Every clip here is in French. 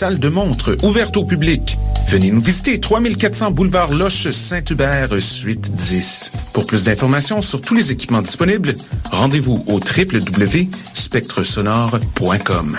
salle de montre ouverte au public. Venez nous visiter 3400 boulevard Loche Saint-Hubert, suite 10. Pour plus d'informations sur tous les équipements disponibles, rendez-vous au www.spectresonore.com.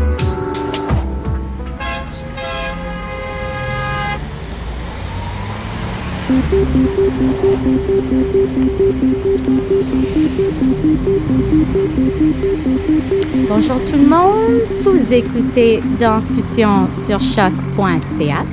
Bonjour tout le monde, vous écoutez Danscussion sur choc.ca.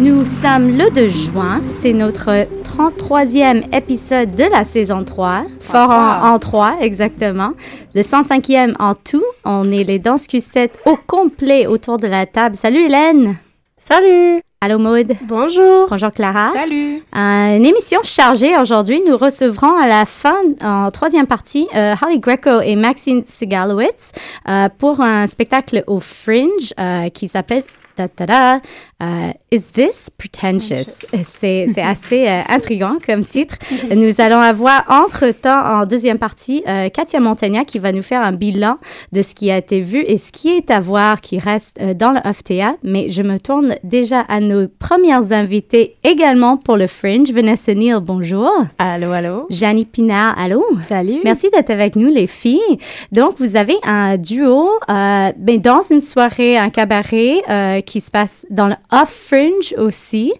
Nous sommes le 2 juin, c'est notre 33e épisode de la saison 3, fort en, en 3 exactement, le 105e en tout. On est les Danscussettes au complet autour de la table. Salut Hélène! Salut! Allô Maude? Bonjour. Bonjour Clara. Salut. Euh, une émission chargée aujourd'hui. Nous recevrons à la fin, en troisième partie, euh, Holly Greco et Maxine Sigalowitz euh, pour un spectacle au Fringe euh, qui s'appelle ta, ta, ta, euh, Is This Pretentious? C'est c'est assez euh, intriguant comme titre. nous allons avoir entre-temps, en deuxième partie, euh, Katia Montagna qui va nous faire un bilan de ce qui a été vu et ce qui est à voir qui reste euh, dans le OFTA. Mais je me tourne déjà à nos premières invitées également pour le Fringe. Vanessa Neal, bonjour. Allô, allô. Janie Pinard, allô. Salut. Merci d'être avec nous, les filles. Donc, vous avez un duo ben, dans une soirée, un cabaret euh, qui se passe dans le Off-Fringe aussi,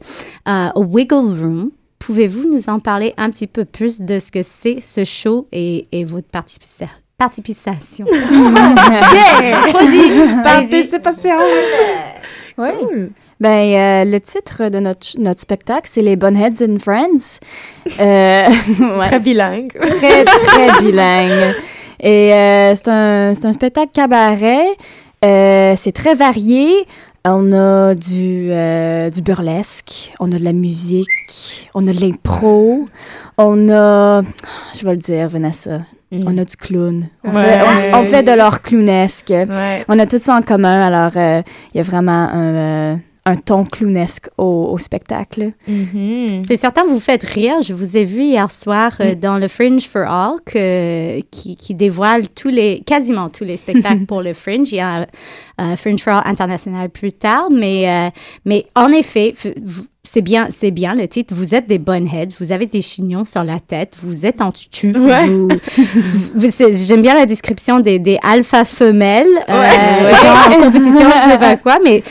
euh, au Wiggle Room. Pouvez-vous nous en parler un petit peu plus de ce que c'est ce show et, et votre participa- participation? yeah! Participation. Oui. Ben, euh, le titre de notre, notre spectacle, c'est Les Bunheads and Friends. Euh, ouais, Très bilingue. très, très bilingue. Et euh, c'est un, c'est un spectacle cabaret. Euh, c'est très varié. On a du, euh, du burlesque, on a de la musique, on a de l'impro, on a... Je vais le dire, Vanessa. On a du clown. On, Ouais. fait, on- on fait de l'art clownesque. Ouais. On a tout ça en commun, alors euh, il y a vraiment un, euh, un ton clownesque au, au spectacle. Mhm. C'est certain, vous faites rire. Je vous ai vu hier soir euh, dans le Fringe for All que, qui, qui dévoile tous les, quasiment tous les spectacles pour le Fringe. Il y a un euh, Fringe for All international plus tard, mais, euh, mais en effet, c'est bien, c'est bien le titre. Vous êtes des bunheads, vous avez des chignons sur la tête, vous êtes en tutu. Ouais. vous- vous- J'aime bien la description des, des alpha femelles, euh, Ouais. genre en compétition, je sais pas quoi, mais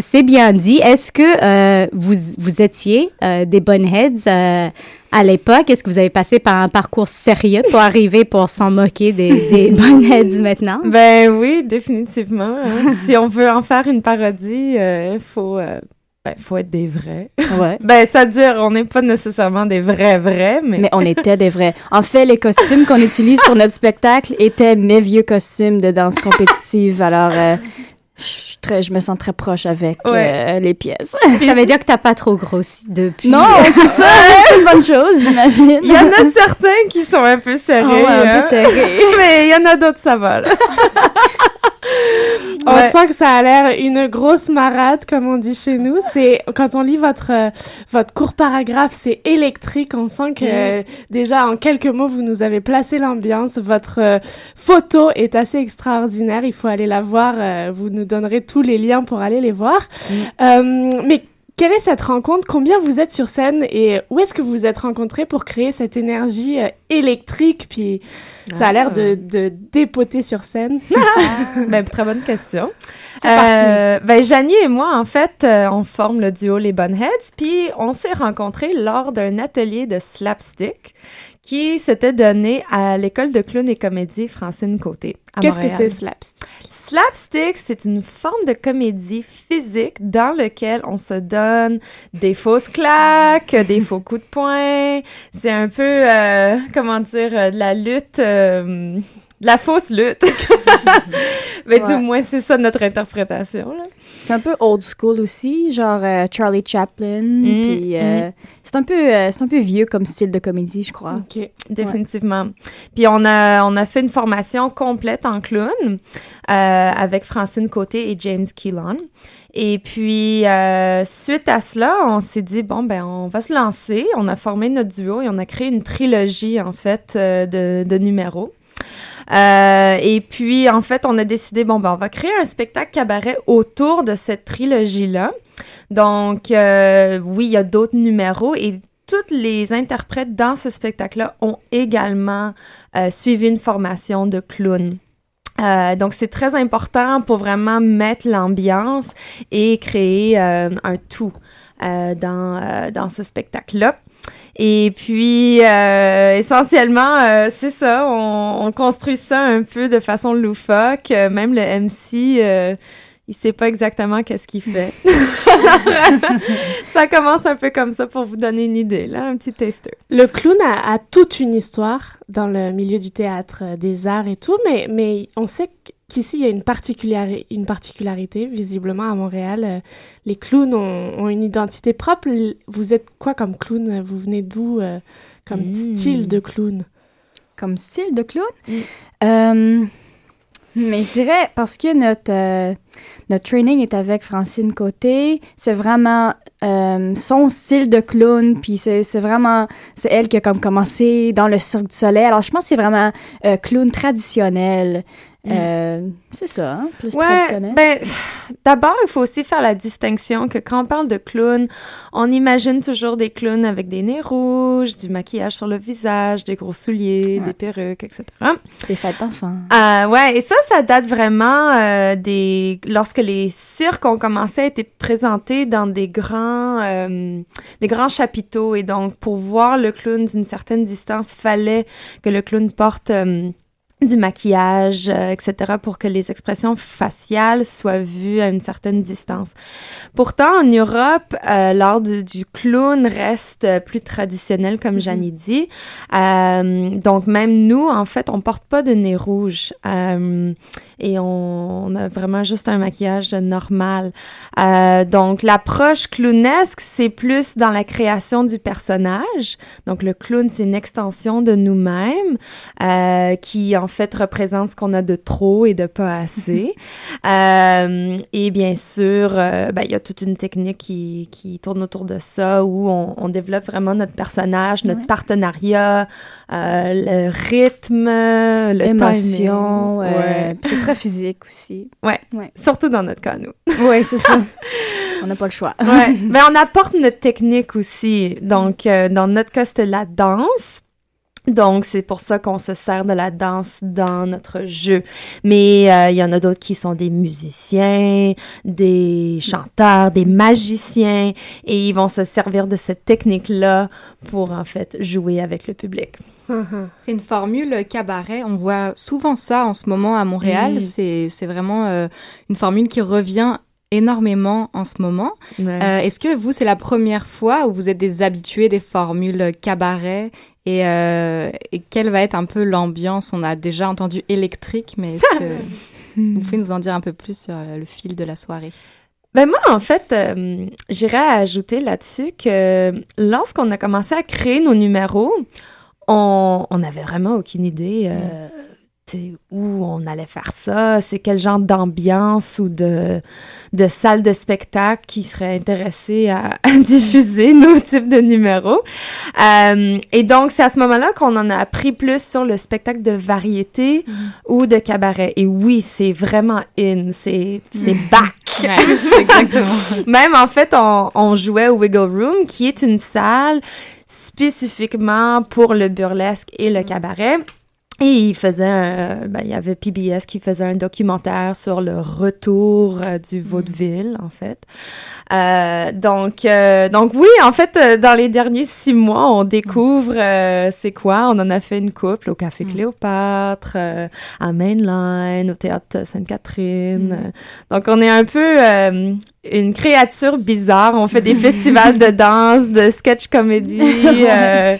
c'est bien dit. Est-ce que euh, vous, vous étiez euh, des bunheads euh, à l'époque? Est-ce que vous avez passé par un parcours sérieux pour arriver pour s'en moquer des, des bunheads maintenant? Ben oui, définitivement. hein. si on veut en faire une parodie, il faut, ben, faut être des vrais. Ouais. Ben, c'est-à-dire, on n'est pas nécessairement des vrais vrais, mais... Mais on était des vrais. En fait, les costumes qu'on utilise pour notre spectacle étaient mes vieux costumes de danse compétitive. Alors, euh, je, très, je me sens très proche avec Ouais. euh, les pièces. Ça veut dire que t'as pas trop grossi depuis. Non, c'est ça. C'est une bonne chose, j'imagine. Il y en a certains qui sont un peu serrés. Ouais, un hein. peu serré. Mais il y en a d'autres, ça va. On Ouais. sent que ça a l'air une grosse marade, comme on dit chez nous. C'est quand on lit votre euh, votre court paragraphe, c'est électrique. On sent que euh, déjà en quelques mots vous nous avez placé l'ambiance. Votre euh, photo est assez extraordinaire. Il faut aller la voir. vous nous donnerez tous les liens pour aller les voir. Euh, mais quelle est cette rencontre? Combien vous êtes sur scène et où est-ce que vous vous êtes rencontrés pour créer cette énergie euh, électrique? Puis ça a l'air de, de dépoter sur scène. Ben, très bonne question. Euh, ben, Janie et moi, en fait, euh, on forme le duo Les Bunheads, puis on s'est rencontrés lors d'un atelier de slapstick qui s'était donné à l'école de clown et comédie Francine Côté. Qu'est-ce que c'est slapstick? Slapstick, c'est une forme de comédie physique dans lequel on se donne des fausses claques, des faux coups de poing. C'est un peu, euh, comment dire, euh, de la lutte, euh, de la fausse lutte. Mais du moins, c'est ça notre interprétation. Là. C'est un peu old school aussi, genre euh, Charlie Chaplin. Mm, puis euh, c'est un peu, euh, c'est un peu vieux comme style de comédie, je crois. OK. Définitivement. Puis on a, on a fait une formation complète en clown euh, avec Francine Côté et James Keelan. Et puis, euh, suite à cela, on s'est dit, bon, ben, on va se lancer. On a formé notre duo et on a créé une trilogie, en fait, euh, de, de numéros. Euh, et puis, en fait, on a décidé, bon, ben, on va créer un spectacle cabaret autour de cette trilogie-là. Donc, euh, oui, il y a d'autres numéros et toutes les interprètes dans ce spectacle-là ont également euh, suivi une formation de clown. Donc, c'est très important pour vraiment mettre l'ambiance et créer un tout dans, dans ce spectacle-là. Et puis, euh, essentiellement, euh, c'est ça, on, on construit ça un peu de façon loufoque. Euh, même le MC, euh, il sait pas exactement qu'est-ce qu'il fait. ça commence un peu comme ça pour vous donner une idée, là, un petit taster. Le clown a, a toute une histoire dans le milieu du théâtre, euh, des arts et tout, mais, mais on sait qu'ici, il y a une, particulari- une particularité, visiblement, à Montréal. Euh, Les clowns ont, ont une identité propre. Vous êtes quoi comme clown? Vous venez d'où euh, comme Mm. style de clown? Comme style de clown? Mm. Euh, mais je dirais, parce que notre, notre training est avec Francine Côté, c'est vraiment euh, son style de clown, puis c'est c'est vraiment, c'est elle qui a comme commencé dans le Cirque du Soleil. Alors, je pense que c'est vraiment euh, clown traditionnel. Euh, c'est ça, hein, plus Ouais, traditionnel. ben, d'abord, il faut aussi faire la distinction que quand on parle de clown, on imagine toujours des clowns avec des nez rouges, du maquillage sur le visage, des gros souliers, Ouais. des perruques, etc. Des fêtes d'enfants. Euh, ouais, et ça, ça date vraiment euh, des lorsque les cirques ont commencé à être présentés dans des grands euh, des grands chapiteaux et donc pour voir le clown d'une certaine distance, fallait que le clown porte euh, du maquillage, euh, etc., pour que les expressions faciales soient vues à une certaine distance. Pourtant, en Europe, euh, l'art du, du clown reste plus traditionnel, comme Janie dit. Euh, donc, même nous, en fait, on porte pas de nez rouge. Euh, et on, on a vraiment juste un maquillage normal. Donc, l'approche clownesque, c'est plus dans la création du personnage. Donc, le clown, c'est une extension de nous-mêmes qui, en fait, représente ce qu'on a de trop et de pas assez. Euh, et bien sûr, euh, ben, il y a toute une technique qui, qui tourne autour de ça où on, on développe vraiment notre personnage, notre Ouais. partenariat, euh, le rythme, le Émotion, timing. Ouais. puis c'est très physique aussi. Surtout dans notre cas, nous. Oui, c'est ça. On n'a pas le choix. Ouais. Mais on apporte notre technique aussi. Donc, euh, dans notre cas, c'était la danse. Donc, c'est pour ça qu'on se sert de la danse dans notre jeu. Mais euh, il y en a d'autres qui sont des musiciens, des chanteurs, des magiciens, et ils vont se servir de cette technique-là pour, en fait, jouer avec le public. C'est une formule cabaret. On voit souvent ça en ce moment à Montréal. Mm. C'est c'est vraiment euh, une formule qui revient énormément en ce moment. Euh, Est-ce que vous, c'est la première fois où vous êtes des habitués des formules cabaret et, euh, et quelle va être un peu l'ambiance? On a déjà entendu électrique, mais est-ce que vous pouvez nous en dire un peu plus sur le fil de la soirée? Ben moi, en fait, euh, j'irais ajouter là-dessus que lorsqu'on a commencé à créer nos numéros, on n'avait vraiment aucune idée euh, où on allait faire ça, c'est quel genre d'ambiance ou de, de salle de spectacle qui serait intéressé à, à diffuser nos types de numéros. Euh, et donc, c'est à ce moment-là qu'on en a appris plus sur le spectacle de variété ou de cabaret. Et oui, c'est vraiment in, c'est c'est back. exactement. Même en fait, on, on jouait au Wiggle Room, qui est une salle spécifiquement pour le burlesque et le cabaret. Et il faisait un, ben, il y avait PBS qui faisait un documentaire sur le retour euh, du vaudeville, en fait. Euh, donc, euh, donc oui, en fait, euh, dans les derniers six mois, on découvre euh, c'est quoi? On en a fait une couple au Café Cléopâtre, euh, à Mainline, au Théâtre Sainte-Catherine. Euh, Donc, on est un peu euh, une créature bizarre. On fait des festivals de danse, de sketch comédie euh,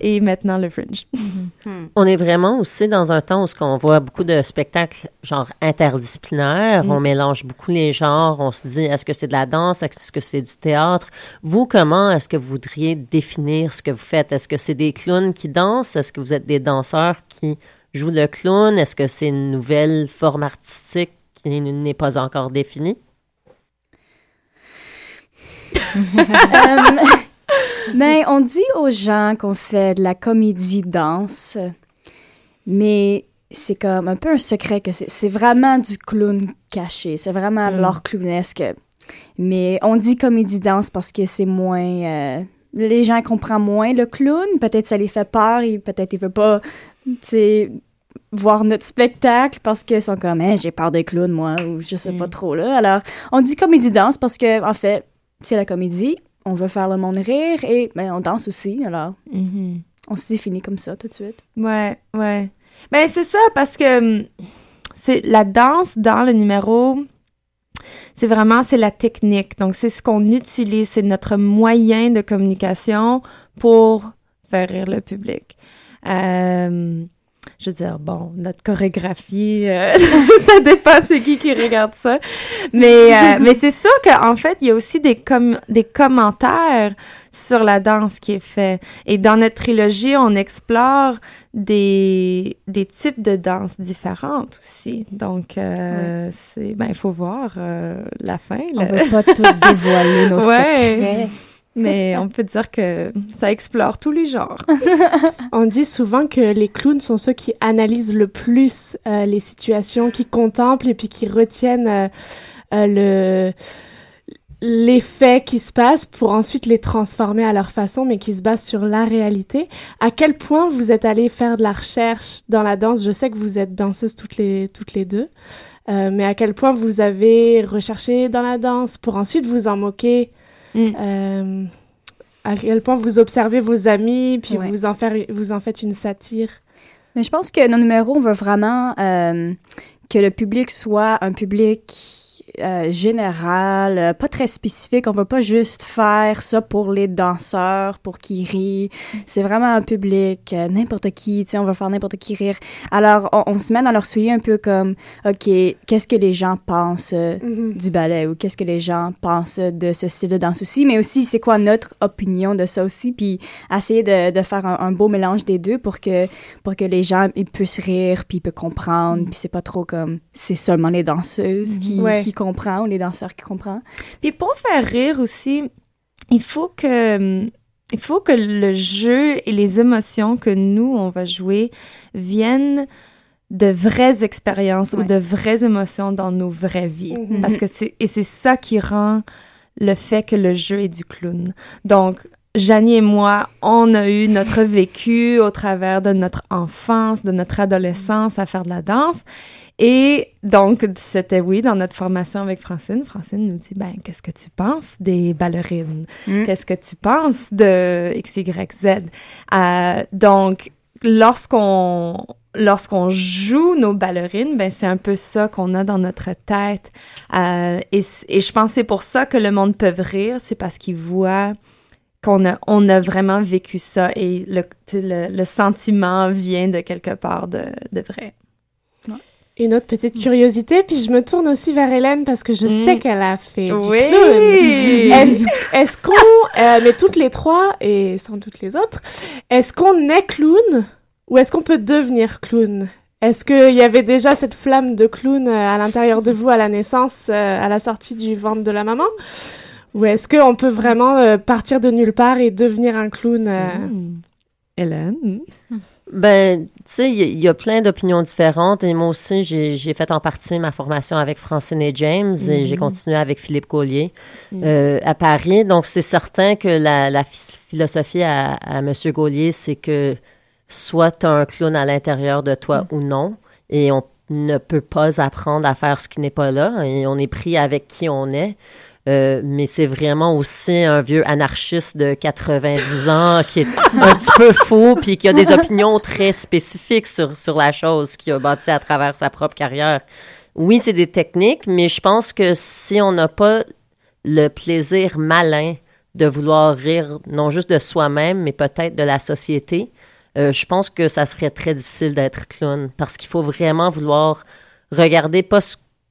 et maintenant le Fringe. On est vraiment aussi dans un temps où ce qu'on voit beaucoup de spectacles genre interdisciplinaires. Mm. On mélange beaucoup les genres. On se dit est-ce que c'est de la danse, est-ce que c'est du théâtre? Vous, comment est-ce que vous voudriez définir ce que vous faites? Est-ce que c'est des clowns qui dansent? Est-ce que vous êtes des danseurs qui jouent le clown? Est-ce que c'est une nouvelle forme artistique qui n'est pas encore définie? Euh, ben, on dit aux gens qu'on fait de la comédie danse, mais c'est comme un peu un secret que c'est vraiment du clown caché. C'est vraiment Mm. l'art clownesque. Mais on dit comédie danse parce que c'est moins. euh, les gens comprennent moins le clown. Peut-être ça les fait peur et peut-être ils veulent pas, voir notre spectacle parce qu'ils sont comme, Hein, j'ai peur des clowns, moi, ou je sais pas trop, là. Alors, on dit comédie danse parce que, en fait, c'est la comédie. On veut faire le monde rire et ben, on danse aussi. Alors, Mhm. on se définit comme ça tout de suite. Ouais, ouais. Ben c'est ça parce que hum, c'est la danse dans le numéro. C'est vraiment c'est la technique. Donc c'est ce qu'on utilise, c'est notre moyen de communication pour faire rire le public. Euh, je veux dire, bon, notre chorégraphie, euh, ça dépend c'est qui qui regarde ça. Mais, euh, mais c'est sûr qu'en fait, il y a aussi des, com des commentaires sur la danse qui est fait. Et dans notre trilogie, on explore des, des types de danses différentes aussi. Donc, euh, c'est, ben, il faut voir la fin. On là. veut pas tout dévoiler nos Ouais. secrets. Mais on peut dire que ça explore tous les genres. On dit souvent que les clowns sont ceux qui analysent le plus euh, les situations, qui contemplent et puis qui retiennent euh, euh, le l'effet qui se passe pour ensuite les transformer à leur façon, mais qui se base sur la réalité. À quel point vous êtes allé faire de la recherche dans la danse? Je sais que vous êtes danseuses toutes les toutes les deux, euh, mais à quel point vous avez recherché dans la danse pour ensuite vous en moquer? Mm. euh, à quel point vous observez vos amis, puis Ouais. vous, en faire, vous en faites une satire? Mais je pense que nos numéros, on veut vraiment euh, que le public soit un public euh, général, euh, pas très spécifique. On veut pas juste faire ça pour les danseurs, pour qu'ils rient. C'est vraiment un public, euh, n'importe qui, tu sais, on veut faire n'importe qui rire. Alors, on, on se met dans leur soulier un peu comme, OK, qu'est-ce que les gens pensent euh, Mhm. du ballet ou qu'est-ce que les gens pensent de ce style de danse aussi, mais aussi c'est quoi notre opinion de ça aussi, puis essayer de, de faire un, un beau mélange des deux pour que, pour que les gens ils puissent rire, puis ils peuvent comprendre, puis c'est pas trop comme c'est seulement les danseuses qui, Ouais. qui comprennent ou les danseurs qui comprennent. Puis pour faire rire aussi, il faut que il faut que le jeu et les émotions que nous on va jouer viennent de vraies expériences ou de vraies émotions dans nos vraies vies Mhm. parce que c'est et c'est ça qui rend le fait que le jeu est du clown. Donc Janie et moi, on a eu notre vécu au travers de notre enfance, de notre adolescence à faire de la danse. Et donc, c'était oui, dans notre formation avec Francine. Francine nous dit, ben, qu'est-ce que tu penses des ballerines? Mm. Qu'est-ce que tu penses de XYZ? Euh, donc, lorsqu'on lorsqu'on joue nos ballerines, ben c'est un peu ça qu'on a dans notre tête. Euh, et, je pense que c'est pour ça que le monde peut rire, c'est parce qu'il voit qu'on a, on a vraiment vécu ça et le, le, le sentiment vient de quelque part de, de vrai. Une autre petite curiosité, puis je me tourne aussi vers Hélène parce que je Mm. sais qu'elle a fait du Oui! clown. Est-ce est-ce qu'on, euh, mais toutes les trois et sans doute les autres, est-ce qu'on est clown ou est-ce qu'on peut devenir clown? Est-ce qu'il y avait déjà cette flamme de clown euh, à l'intérieur de vous à la naissance, euh, à la sortie du ventre de la maman? Ou est-ce qu'on peut vraiment euh, partir de nulle part et devenir un clown euh, Mm. Hélène? Ben, tu sais, il y, a plein d'opinions différentes et moi aussi, j'ai fait en partie ma formation avec Francine et James et j'ai Mhm. continué avec Philippe Collier Mhm. euh, à Paris. Donc, c'est certain que la, la phi- philosophie à, à M. Gaulier, c'est que soit tu as un clown à l'intérieur de toi ou non, et on ne peut pas apprendre à faire ce qui n'est pas là, et on est pris avec qui on est. Euh, mais c'est vraiment aussi un vieux anarchiste de 90 ans qui est un petit peu fou puis qui a des opinions très spécifiques sur, sur la chose qu'il a bâti à travers sa propre carrière. Oui, c'est des techniques, mais je pense que si on n'a pas le plaisir malin de vouloir rire non juste de soi-même, mais peut-être de la société, euh, je pense que ça serait très difficile d'être clown parce qu'il faut vraiment vouloir regarder pas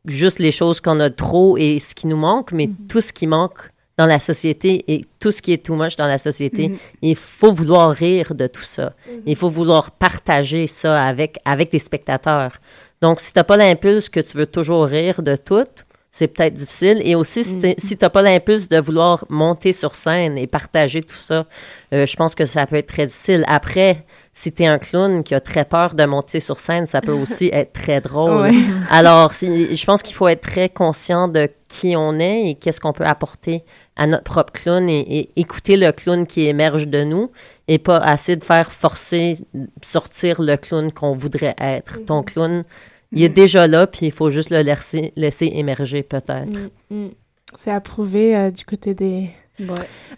juste les choses qu'on a trop et ce qui nous manque, mais Mhm. tout ce qui manque dans la société et tout ce qui est too much dans la société. Mhm. Il faut vouloir rire de tout ça. Mhm. Il faut vouloir partager ça avec, avec des spectateurs. Donc, si tu n'as pas l'impulse que tu veux toujours rire de tout, c'est peut-être difficile. Et aussi, si t'es- si tu n'as pas l'impulse de vouloir monter sur scène et partager tout ça, euh, je pense que ça peut être très difficile. Après, si tu es un clown qui a très peur de monter sur scène, ça peut aussi être très drôle. Ouais. Alors, si- je pense qu'il faut être très conscient de qui on est et qu'est-ce qu'on peut apporter à notre propre clown et, et écouter le clown qui émerge de nous et pas assez de faire forcer sortir le clown qu'on voudrait être. Ton clown, il est déjà là, puis il faut juste le laisser, laisser émerger peut-être. Mm, C'est approuvé euh, du côté des.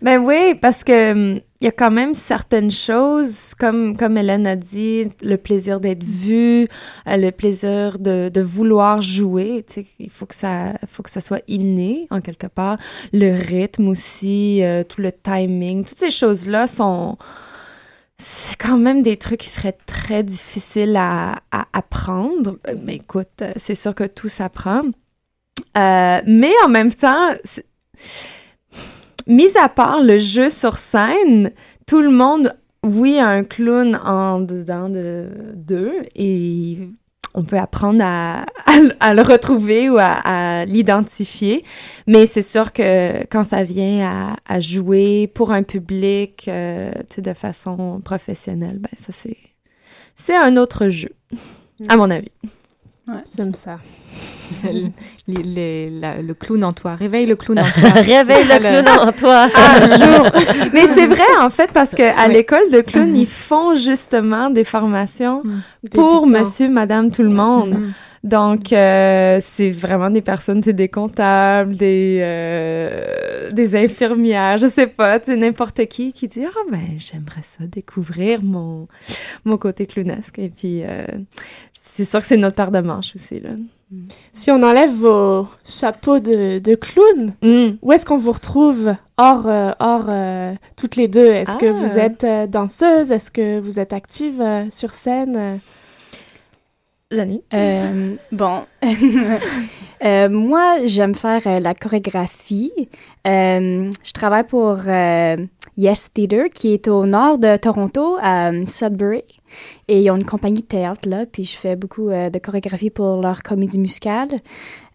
Ben oui, parce que hum, il y a quand même certaines choses, comme, comme Hélène a dit, le plaisir d'être vue, euh, le plaisir de, de vouloir jouer. Il faut que ça, faut que ça soit inné en quelque part. Le rythme aussi, euh, tout le timing, toutes ces choses-là sont c'est quand même des trucs qui seraient très difficiles à, à apprendre. Mais écoute, euh, c'est sûr que tout s'apprend. Euh, mais en même temps, mis à part le jeu sur scène, tout le monde, oui, a un clown en dedans de d'eux et on peut apprendre à, le- retrouver ou à, l'identifier. Mais c'est sûr que quand ça vient à, jouer pour un public, euh, de façon professionnelle, ben ça c'est c'est un autre jeu, à mon avis. J'aime ça. les- les- la- le clown en toi. Réveille le clown en toi. Réveille C'est le clown en toi. Un jour. Mais c'est vrai, en fait, parce que à Oui. l'école de clown, ils font justement des formations Des pour monsieur, madame, tout le monde. Mm. Donc, euh, c'est vraiment des personnes, c'est des comptables, des, euh, des infirmières, je sais pas, sais, n'importe qui qui dit « Ah, ben, j'aimerais ça, découvrir mon, mon côté clownesque. » Et puis, euh, c'est sûr que c'est notre paire de manches aussi, là. Si on enlève vos chapeaux de, de clown, Mm. où est-ce qu'on vous retrouve hors, euh, hors euh, toutes les deux? Est-ce que Ah. vous êtes euh, danseuse? Est-ce que vous êtes active euh, sur scène? Janie? Euh, bon, Euh, moi, j'aime faire euh, la chorégraphie. Euh, je travaille pour euh, Yes Theatre, qui est au nord de Toronto, à Sudbury. Et ils ont une compagnie de théâtre là, puis je fais beaucoup euh, de chorégraphie pour leur comédie musicale.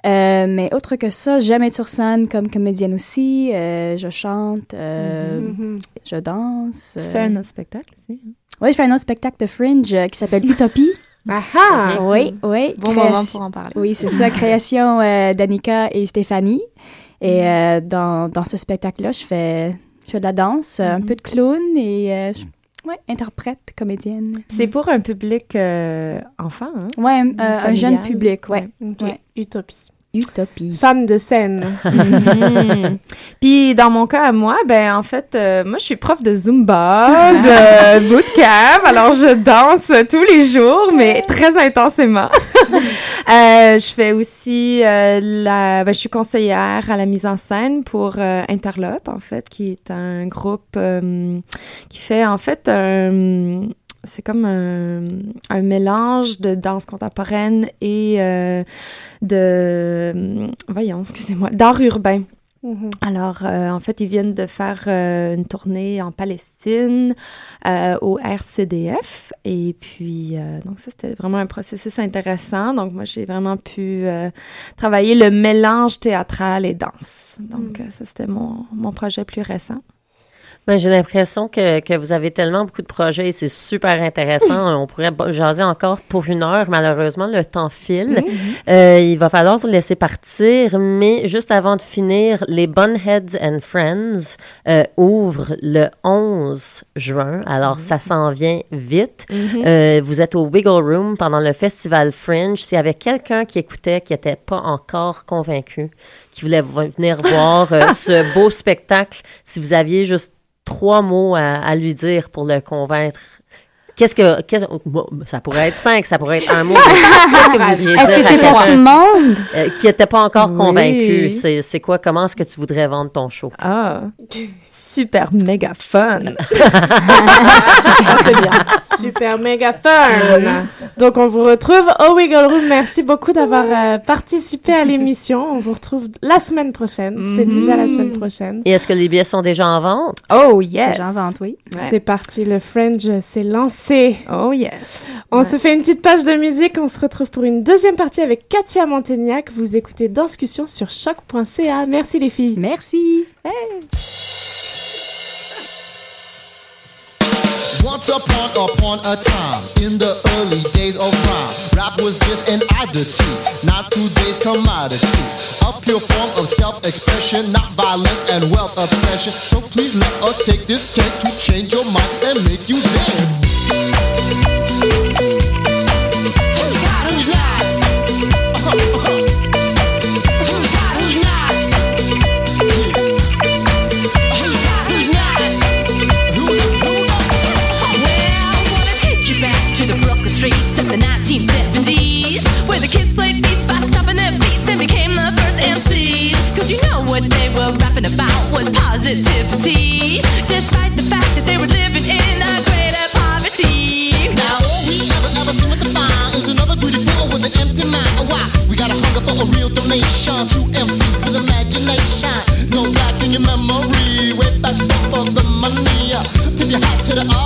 Euh, mais autre que ça, j'aime être sur scène comme comédienne aussi. Euh, je chante, euh, mhm. je danse. Tu fais un autre spectacle aussi? hein? Oui, je fais un autre spectacle de Fringe qui s'appelle Utopie. Ah! Oui, oui. Bon moment pour en parler. Oui, c'est ça, création d'Annika et Stéphanie. Et euh, dans, dans ce spectacle-là, je fais, je fais de la danse, un peu de clown et je- interprète, comédienne. C'est pour un public euh, enfant, hein? Ouais, euh, un jeune public, ouais. Ok. Ouais. Utopie. Utopie. Femme de scène. Mhm. Puis dans mon cas à moi, ben en fait, euh, moi je suis prof de Zumba, de bootcamp, alors je danse tous les jours, mais très intensément. Euh, je fais aussi euh, la, ben, je suis conseillère à la mise en scène pour euh, Interlope en fait, qui est un groupe euh, qui fait en fait un c'est comme un, un mélange de danse contemporaine et euh, de voyons excusez-moi d'art urbain Mhm. alors, euh, en fait, ils viennent de faire euh, une tournée en Palestine euh, au RCDF. Et puis, donc ça, c'était vraiment un processus intéressant. Donc, moi, j'ai vraiment pu travailler le mélange théâtral et danse. Donc, euh, ça, c'était mon, mon projet plus récent. Ben, j'ai l'impression que, que vous avez tellement beaucoup de projets et c'est super intéressant. On pourrait jaser encore pour une heure. Malheureusement, le temps file. Euh, il va falloir vous laisser partir, mais juste avant de finir, les Bunheads and Friends euh, ouvrent le 11 juin. Alors, ça s'en vient vite. Mhm. Euh, vous êtes au Wiggle Room pendant le Festival Fringe. S'il y avait quelqu'un qui écoutait qui n'était pas encore convaincu, qui voulait venir voir ce beau spectacle, si vous aviez juste trois mots à, à lui dire pour le convaincre, qu'est-ce que. bon, ça pourrait être cinq, ça pourrait être un mot. mais Qu'est-ce que vous voudriez Est-ce dire que à c'est pour tout le monde? euh, qui n'était pas encore Oui. convaincu? C'est c'est quoi? Comment est-ce que tu voudrais vendre ton show? Ah, super méga fun. Ça, c'est bien. Super méga fun. Donc, on vous retrouve au Wiggle Room. Merci beaucoup d'avoir euh, participé à l'émission. On vous retrouve la semaine prochaine. C'est déjà la semaine prochaine. Et est-ce que les billets sont déjà en vente? Oh yes. Déjà en vente, oui. C'est parti, le Fringe s'est lancé. Oh yes. On se fait une petite page de musique. On se retrouve pour une deuxième partie avec Katia Montaignac. Vous écoutez Danscussion sur choc.ca. Merci les filles. Merci. Once upon upon a time, in the early days of rhyme, rap was just an oddity, not today's commodity. A pure form of self-expression, not violence and wealth obsession. So please let us take this chance to change your mind and make you dance. To the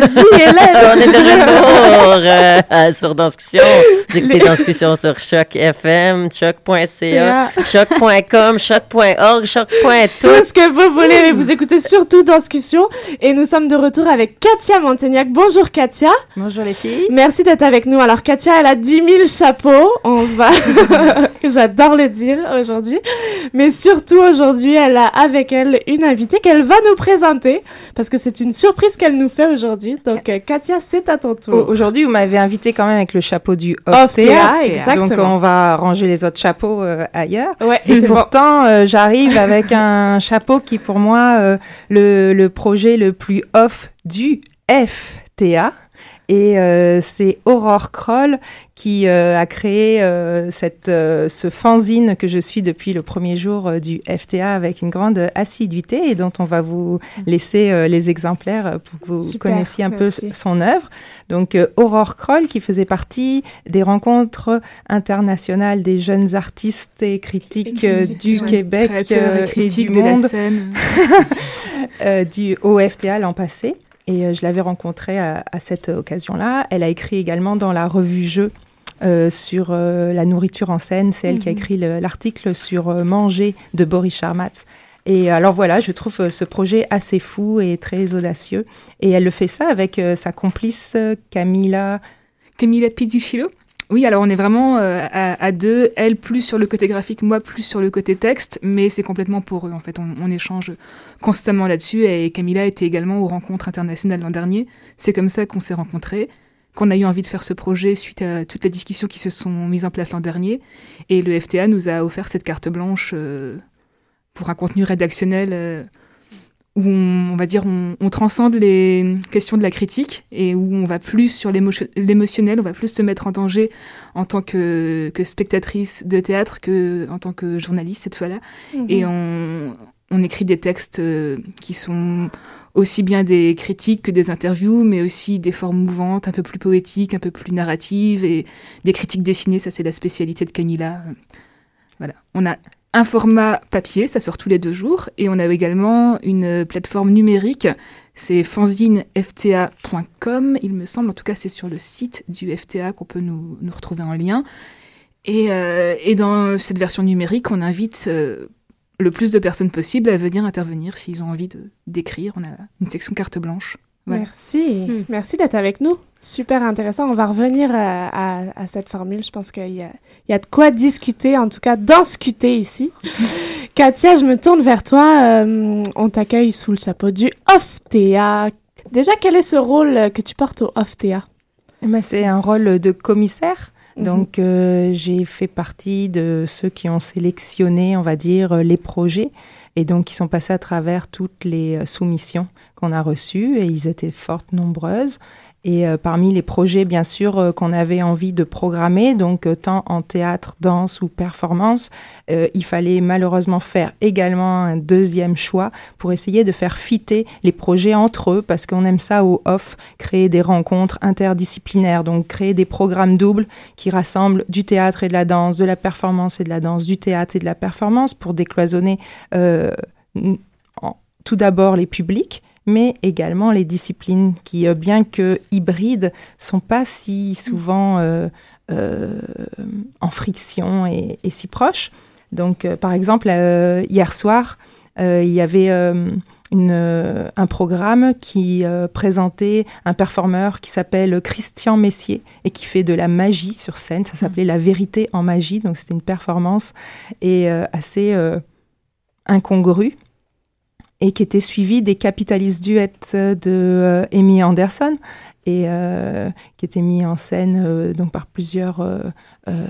Vas-y, Hélène. On est de retour euh, euh, sur Danscussion. Vous écoutez Danscussion sur Choc FM, choc.ca, choc.com, choc.org, choc.tout. Tout ce que vous voulez, mais vous écoutez surtout Danscussion. Et nous sommes de retour avec Katia Montaignac. Bonjour Katia. Bonjour les filles. Merci d'être avec nous. Alors Katia, elle a 10 000 chapeaux. On va... J'adore le dire aujourd'hui. Mais surtout aujourd'hui, elle a avec elle une invitée qu'elle va nous présenter. Parce que c'est une surprise qu'elle nous fait aujourd'hui. Aujourd'hui. Donc, euh, Katia, c'est à ton tour. Aujourd'hui, vous m'avez invité quand même avec le chapeau du Off. Théâtre, exactement. Donc, on va ranger les autres chapeaux euh, ailleurs. Ouais, Et bon. pourtant, euh, j'arrive avec un chapeau qui, pour moi, euh, le, le projet le plus off du FTA. Et euh, c'est Aurore Kroll qui euh, a créé euh, cette, euh, ce fanzine que je suis depuis le premier jour euh, du FTA avec une grande assiduité et dont on va vous laisser euh, les exemplaires pour que vous Super, connaissiez un peu son œuvre. Donc Aurore Kroll qui faisait partie des rencontres internationales des jeunes artistes et critiques du ouais. Québec et du de la monde scène. du OFTA l'an passé. Et euh, je l'avais rencontrée à, à cette occasion-là. Elle a écrit également dans la revue Jeux euh, sur euh, la nourriture en scène. C'est elle qui a Mhm. écrit le- l'article sur euh, Manger de Boris Charmatz. Et alors voilà, je trouve euh, ce projet assez fou et très audacieux. Et elle le fait ça avec euh, sa complice euh, Camilla. Camilla Pizzichillo. Oui, alors on est vraiment euh, à, deux, elle plus sur le côté graphique, moi plus sur le côté texte, mais c'est complètement pour eux en fait, on, on échange constamment là-dessus et Camilla était également aux rencontres internationales l'an dernier, c'est comme ça qu'on s'est rencontrés, qu'on a eu envie de faire ce projet suite à toutes les discussions qui se sont mises en place l'an dernier. Et le FTA nous a offert cette carte blanche euh, pour un contenu rédactionnel euh, où on, on va dire on, on transcende les questions de la critique et où on va plus sur l'émotion- l'émotionnel, on va plus se mettre en danger en tant que, que spectatrice de théâtre que en tant que journaliste cette fois-là. Mhm. Et on, on écrit des textes euh, qui sont aussi bien des critiques que des interviews, mais aussi des formes mouvantes, un peu plus poétiques, un peu plus narratives et des critiques dessinées. Ça, c'est la spécialité de Camilla. Voilà. On a un format papier, ça sort tous les deux jours, et on a également une plateforme numérique, c'est fanzinefta.com, il me semble, en tout cas c'est sur le site du FTA qu'on peut nous, retrouver en lien. Et, euh, et dans cette version numérique, on invite euh, le plus de personnes possible à venir intervenir s'ils ont envie d'écrire. On a une section carte blanche. Voilà. Merci. Merci d'être avec nous. Super intéressant. On va revenir à, à- à cette formule. Je pense qu'il y a, il y a de quoi discuter, en tout cas discuter ici. Katia, je me tourne vers toi. Euh, on t'accueille sous le chapeau du OFTEA. Déjà, quel est ce rôle euh, que tu portes au OFTEA Eh ben, c'est un rôle de commissaire. Mhm. Donc, euh, j'ai fait partie de ceux qui ont sélectionné, on va dire, euh, les projets et donc qui sont passés à travers toutes les euh, soumissions qu'on a reçues et ils étaient fort nombreuses. Et euh, parmi les projets, bien sûr, euh, qu'on avait envie de programmer, donc euh, tant en théâtre, danse ou performance, il fallait malheureusement faire également un deuxième choix pour essayer de faire fitter les projets entre eux, parce qu'on aime ça au off, créer des rencontres interdisciplinaires, donc créer des programmes doubles qui rassemblent du théâtre et de la danse, de la performance et de la danse, du théâtre et de la performance pour décloisonner tout d'abord les publics, mais également les disciplines qui, euh, bien que hybrides, sont pas si souvent euh, euh, en friction et, si proches. Donc, par exemple, hier soir, il y avait une, un programme qui présentait un performeur qui s'appelle Christian Messier et qui fait de la magie sur scène. Ça s'appelait La vérité en magie. Donc, c'était une performance et assez incongrue et qui était suivie des capitalistes duets de euh, Amy Anderson et euh, qui était mis en scène euh, donc par plusieurs euh, euh,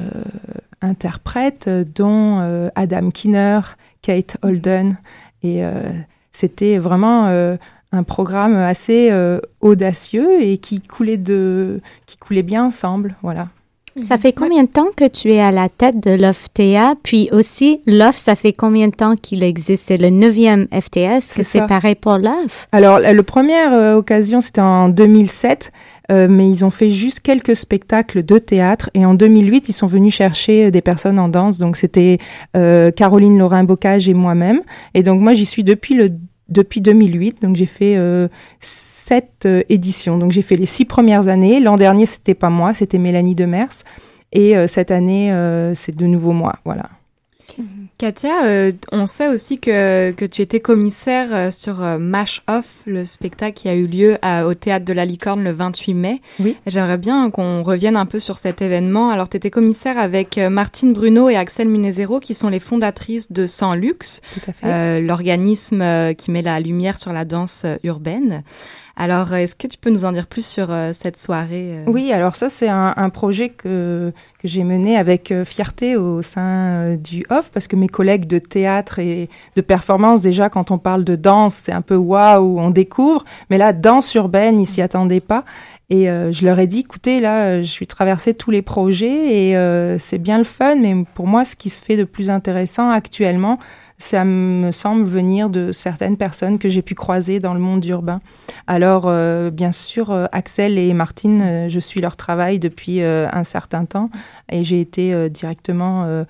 interprètes, euh, dont euh, Adam Kinner, Kate Holden. Et euh, c'était vraiment euh, un programme assez euh, audacieux et qui coulait, de, qui coulait bien ensemble. Voilà. Ça fait combien de temps que tu es à la tête de l'OFTA? Puis aussi, l'OF, ça fait combien de temps qu'il existe? C'est le neuvième FTA. Est-ce que C'est pareil pour l'OF? Alors, la, la première euh, occasion, c'était en 2007, euh, mais ils ont fait juste quelques spectacles de théâtre. Et en 2008, ils sont venus chercher euh, des personnes en danse. Donc, c'était euh, Caroline Lorrain-Bocage et moi-même. Et donc, moi, j'y suis depuis le depuis 2008, donc j'ai fait euh, sept euh, éditions. Donc j'ai fait les six premières années. L'an dernier, c'était pas moi, c'était Mélanie Demers. Et euh, cette année, c'est de nouveau moi. Voilà. Katia, euh, on sait aussi que, que tu étais commissaire euh, sur euh, Mash Off, le spectacle qui a eu lieu à- au Théâtre de la Licorne le 28 mai. Oui. J'aimerais bien qu'on revienne un peu sur cet événement. Alors, tu étais commissaire avec euh, Martine Bruno et Axel Munezero, qui sont les fondatrices de Sans Luxe, euh, l'organisme euh, qui met la lumière sur la danse urbaine. Alors, est-ce que tu peux nous en dire plus sur euh, cette soirée euh? Oui, alors ça, c'est un, projet que, que j'ai mené avec euh, fierté au sein euh, du OFF, parce que mes collègues de théâtre et de performance, déjà, quand on parle de danse, c'est un peu waouh, on découvre. Mais là, danse urbaine, ils s'y attendaient pas. Et euh, je leur ai dit, écoutez, là, euh, je suis traversée tous les projets et euh, c'est bien le fun, mais pour moi, ce qui se fait de plus intéressant actuellement, ça me semble venir de certaines personnes que j'ai pu croiser dans le monde urbain. Alors, euh, bien sûr, euh, Axel et Martine, euh, je suis leur travail depuis un certain temps et j'ai été directement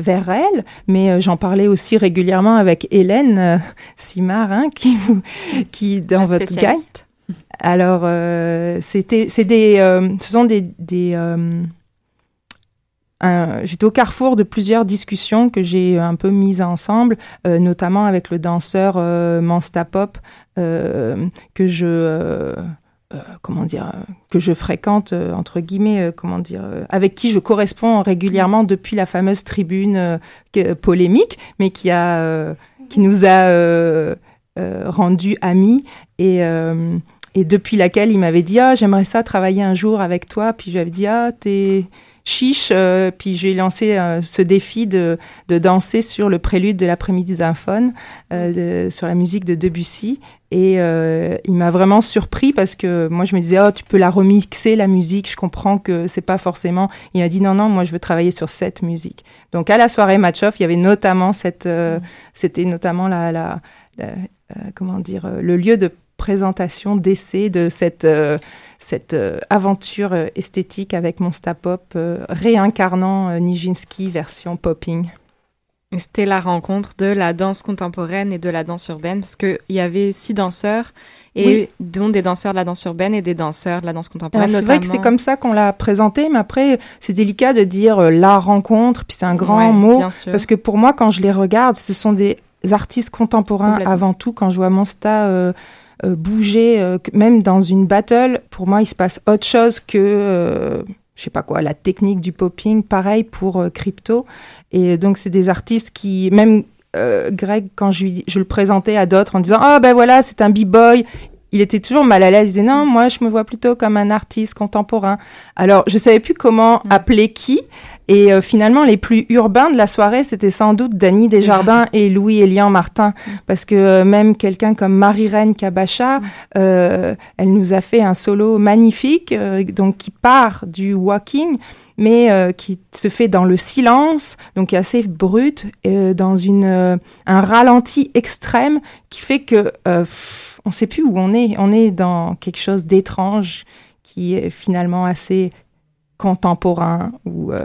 vers elles, mais j'en parlais aussi régulièrement avec Hélène Simard, hein, qui, vous- qui dans votre spécialiste. Alors, c'était, c'est des, ce sont des, des euh, j'étais au carrefour de plusieurs discussions que j'ai un peu mises ensemble, euh, notamment avec le danseur euh, Mansta Pop euh, que je euh, euh, comment dire euh, que je fréquente euh, entre guillemets euh, comment dire euh, avec qui je corresponds régulièrement depuis la fameuse tribune euh, que- polémique mais qui a euh, qui nous a euh, euh, rendus amis et euh, et depuis laquelle il m'avait dit ah j'aimerais ça travailler un jour avec toi puis j'avais dit ah t'es chiche euh, puis j'ai lancé euh, ce défi de, de danser sur le prélude de l'après-midi d'un euh, sur la musique de Debussy. Et il m'a vraiment surpris parce que moi je me disais oh tu peux la remixer la musique. Je comprends que c'est pas forcément. Il a dit non non moi je veux travailler sur cette musique. Donc à la soirée match off il y avait notamment cette euh, c'était notamment la, la, la- comment dire le lieu de présentation d'essai de cette cette euh, aventure euh, esthétique avec mon Pop euh, réincarnant Nijinsky version popping. C'était la rencontre de la danse contemporaine et de la danse urbaine, parce qu'il y avait six danseurs, et Oui. dont des danseurs de la danse urbaine et des danseurs de la danse contemporaine. C'est vrai que c'est comme ça qu'on l'a présenté, mais après, c'est délicat de dire euh, la rencontre, puis c'est un grand Ouais, mot. Parce que pour moi, quand je les regarde, ce sont des artistes contemporains avant tout. Quand je vois Monsta euh, bouger, euh, même dans une battle, pour moi, il se passe autre chose que, euh, je sais pas quoi, la technique du popping. Pareil pour euh, Crypto. Et donc, c'est des artistes qui, même euh, Greg, quand je, je le présentais à d'autres en disant, ah ben voilà, c'est un b-boy. Il était toujours mal à l'aise. Il disait non, moi je me vois plutôt comme un artiste contemporain. Alors je savais plus comment appeler qui. Et euh, finalement, les plus urbains de la soirée, c'était sans doute Dany Desjardins et Louis Elian Martin. Parce que euh, même quelqu'un comme Marie-Reine Kabacha, euh, elle nous a fait un solo magnifique, euh, donc qui part du walking, mais euh, qui se fait dans le silence, donc assez brut, euh, dans une, euh, un ralenti extrême qui fait que euh, pff, on ne sait plus où on est. On est dans quelque chose d'étrange qui est finalement assez contemporain ou euh,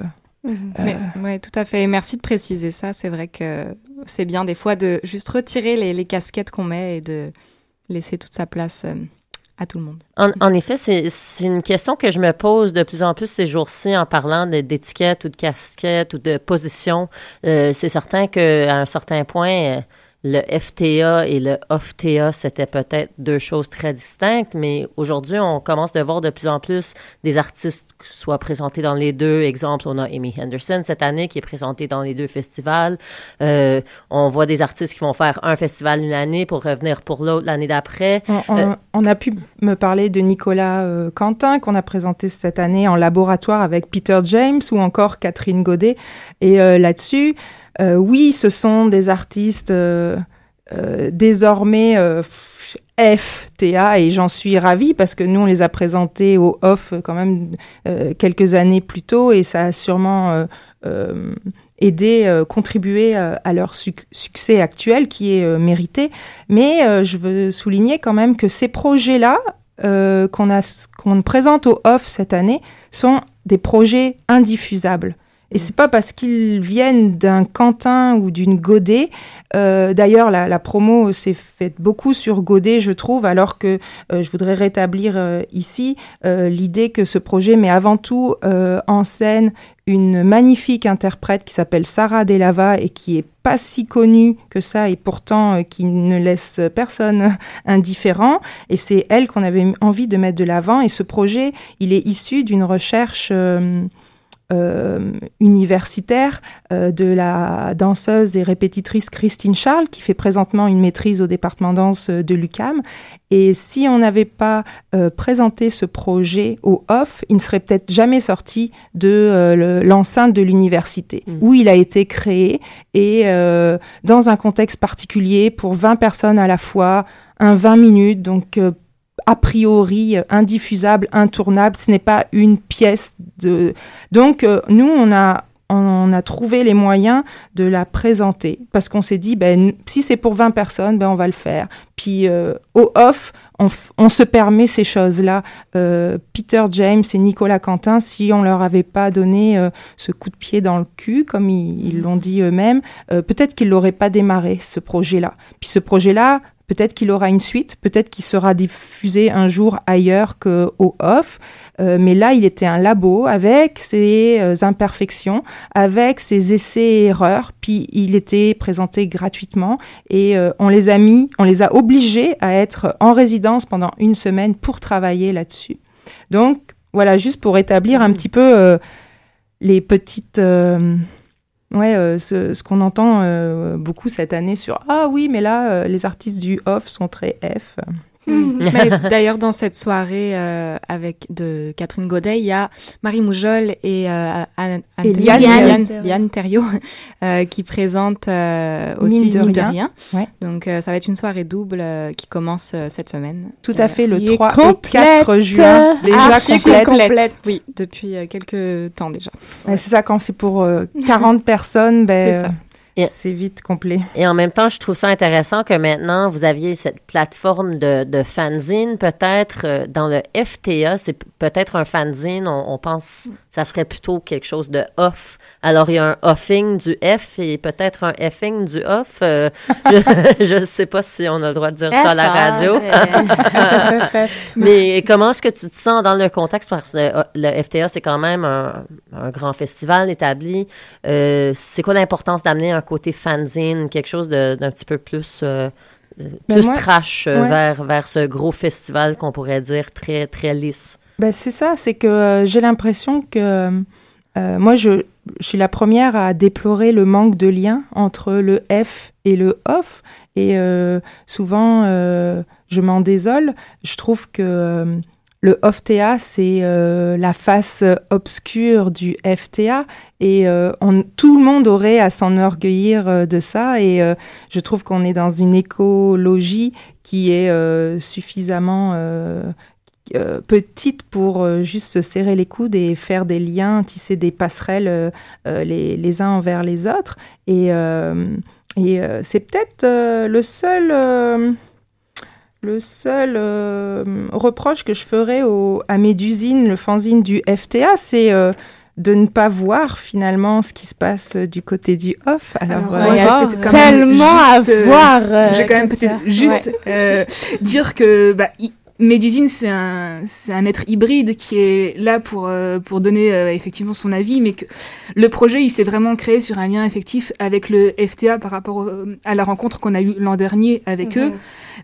Mais, ouais, tout à fait. Et merci de préciser ça. C'est vrai que c'est bien des fois de juste retirer les, les casquettes qu'on met et de laisser toute sa place euh, à tout le monde. En, effet, c'est une question que je me pose de plus en plus ces jours-ci en parlant d'étiquette ou de casquette ou de position. Euh, c'est certain qu'à un certain point, euh, le FTA et le OFTA, c'était peut-être deux choses très distinctes, mais aujourd'hui, on commence de voir de plus en plus des artistes qui soient présentés dans les deux. Exemple, on a Amy Henderson cette année qui est présentée dans les deux festivals. Euh, on voit des artistes qui vont faire un festival une année pour revenir pour l'autre l'année d'après. On, on- Euh, on a pu me parler de Nicolas euh, Quentin qu'on a présenté cette année en laboratoire avec Peter James ou encore Catherine Godet. Et euh, là-dessus, oui, ce sont des artistes euh, euh, désormais euh, FTA et j'en suis ravie parce que nous on les a présentés au off euh, quand même euh, quelques années plus tôt et ça a sûrement euh, euh, aidé, euh, contribué euh, à leur suc- succès actuel qui est euh, mérité. Mais euh, je veux souligner quand même que ces projets-là euh, qu'on qu'on présente au off cette année sont des projets indiffusables. Et c'est pas parce qu'ils viennent d'un Quentin ou d'une Godet. Euh, D'ailleurs, la, la promo s'est faite beaucoup sur Godet, je trouve, alors que euh, je voudrais rétablir euh, ici l'idée que ce projet met avant tout en scène une magnifique interprète qui s'appelle Sarah Delava et qui est pas si connue que ça et pourtant euh, qui ne laisse personne indifférent. Et c'est elle qu'on avait envie de mettre de l'avant. Et ce projet, il est issu d'une recherche euh, universitaire euh, de la danseuse et répétitrice Christine Charles, qui fait présentement une maîtrise au département danse euh, de l'UCAM. Et si on n'avait pas euh, présenté ce projet au off, il ne serait peut-être jamais sorti de euh, le- l'enceinte de l'université, où il a été créé et euh, dans un contexte particulier pour 20 personnes à la fois, un 20 minutes, donc euh, a priori euh, indiffusable, intournable. Ce n'est pas une pièce de. Donc euh, nous, on a on a trouvé les moyens de la présenter parce qu'on s'est dit ben si c'est pour 20 personnes ben on va le faire puis euh, au off on, se permet ces choses là Peter James et Nicolas Quentin si on leur avait pas donné ce coup de pied dans le cul comme ils l'ont dit eux-mêmes peut-être qu'ils l'auraient pas démarré ce projet là puis ce projet là Peut-être qu'il aura une suite, peut-être qu'il sera diffusé un jour ailleurs qu'au off. Euh, mais là, il était un labo avec ses euh, imperfections, avec ses essais et erreurs. Puis il était présenté gratuitement et euh, on les a mis, on les a obligés à être en résidence pendant une semaine pour travailler là-dessus. Donc voilà, juste pour établir un petit peu les petites. Ouais, euh, ce, ce qu'on entend euh, beaucoup cette année sur Ah oui, mais là, euh, les artistes du off sont très F. Mais D'ailleurs, dans cette soirée euh, avec de Catherine Godet, il y a Marie Moujol et, euh, Anne, Anne- Et Liane, Liane. Liane- Liane Thériault euh, qui présentent euh, aussi Mine de Mine de rien. rien. Ouais. Donc, euh, ça va être une soirée double euh, qui commence euh, cette semaine. Tout à fait, le Qui est 3 et complète. 4 juin. Déjà complète. complète. Oui, depuis euh, quelques temps déjà. Ouais, c'est ça, quand c'est pour euh, 40 personnes, ben, C'est ça. Et- c'est vite complet. Et en même temps, je trouve ça intéressant que maintenant, vous aviez cette plateforme de, de fanzine. Peut-être euh, dans le FTA, c'est peut-être un fanzine, on, on pense ça serait plutôt quelque chose de off. Alors, il y a un offing du F et peut-être un effing du off. Euh, je ne sais pas si on a le droit de dire ça à la radio. Mais comment est-ce que tu te sens dans le contexte? Parce que le, le FTA, c'est quand même un, un grand festival établi. Euh, c'est quoi l'importance d'amener un côté fanzine, quelque chose d'un petit peu plus, euh, Ben plus moi- trash euh, ouais. vers, vers ce gros festival qu'on pourrait dire très, très lisse? Ben, c'est ça, c'est que euh, j'ai l'impression que euh, moi, je, je suis la première à déplorer le manque de lien entre le F et le off. Et souvent, je m'en désole. Je trouve que le off-TA, c'est euh, la face obscure du FTA. Et euh, tout le monde aurait à s'enorgueillir euh, de ça. Et euh, je trouve qu'on est dans une écologie qui est suffisamment petite pour juste se serrer les coudes et faire des liens, tisser des passerelles les, uns envers les autres. Et, c'est peut-être le seul, le seul euh, reproche que je ferais au, à Médusine, le fanzine du FTA, c'est euh, de ne pas voir finalement ce qui se passe euh, du côté du off. Alors, Alors, euh, moi, il y a j'ai tellement à juste, euh, voir, euh, J'ai quand même Katia. peut-être juste Ouais. euh, dire que bah, Médusine, c'est un, c'est un être hybride qui est là pour, euh, pour donner euh, effectivement son avis, mais que le projet, il s'est vraiment créé sur un lien effectif avec le FTA par rapport au- à la rencontre qu'on a eue l'an dernier avec eux.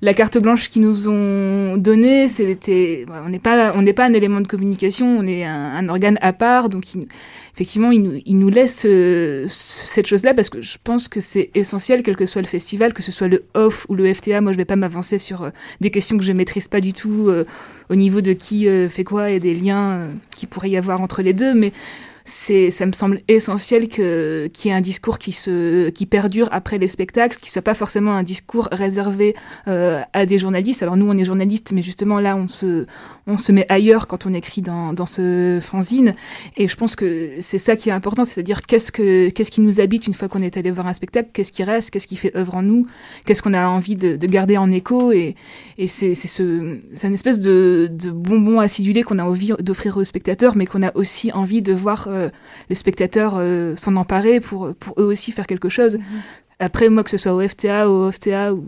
La carte blanche qu'ils nous ont donnée, c'était, voilà, on n'est pas, on n'est pas un élément de communication, on est un, un organe à part, donc il- effectivement, il nous, il nous laisse euh, cette chose-là parce que je pense que c'est essentiel, quel que soit le festival, que ce soit le off ou le FTA. Moi, je vais pas m'avancer sur euh, des questions que je maîtrise pas du tout euh, au niveau de qui euh, fait quoi et des liens qui pourrait y avoir entre les deux, mais c'est, ça me semble essentiel que, qu'il y ait un discours qui se, qui perdure après les spectacles, qui soit pas forcément un discours réservé euh, à des journalistes. Alors nous, on est journalistes, mais justement là, on se, on se met ailleurs quand on écrit dans, dans ce fanzine. Et je pense que c'est ça qui est important, c'est-à-dire qu'est-ce que, qu'est-ce qui nous habite une fois qu'on est allé voir un spectacle, qu'est-ce qui reste, qu'est-ce qui fait œuvre en nous, qu'est-ce qu'on a envie de, de garder en écho? Et, et c'est, c'est ce, c'est une espèce de, de bonbon acidulé qu'on a envie d'offrir aux spectateurs, mais qu'on a aussi envie de voir euh, les spectateurs euh, s'en emparer pour, pour eux aussi faire quelque chose. Après, moi, que ce soit au FTA, au FTA, ou...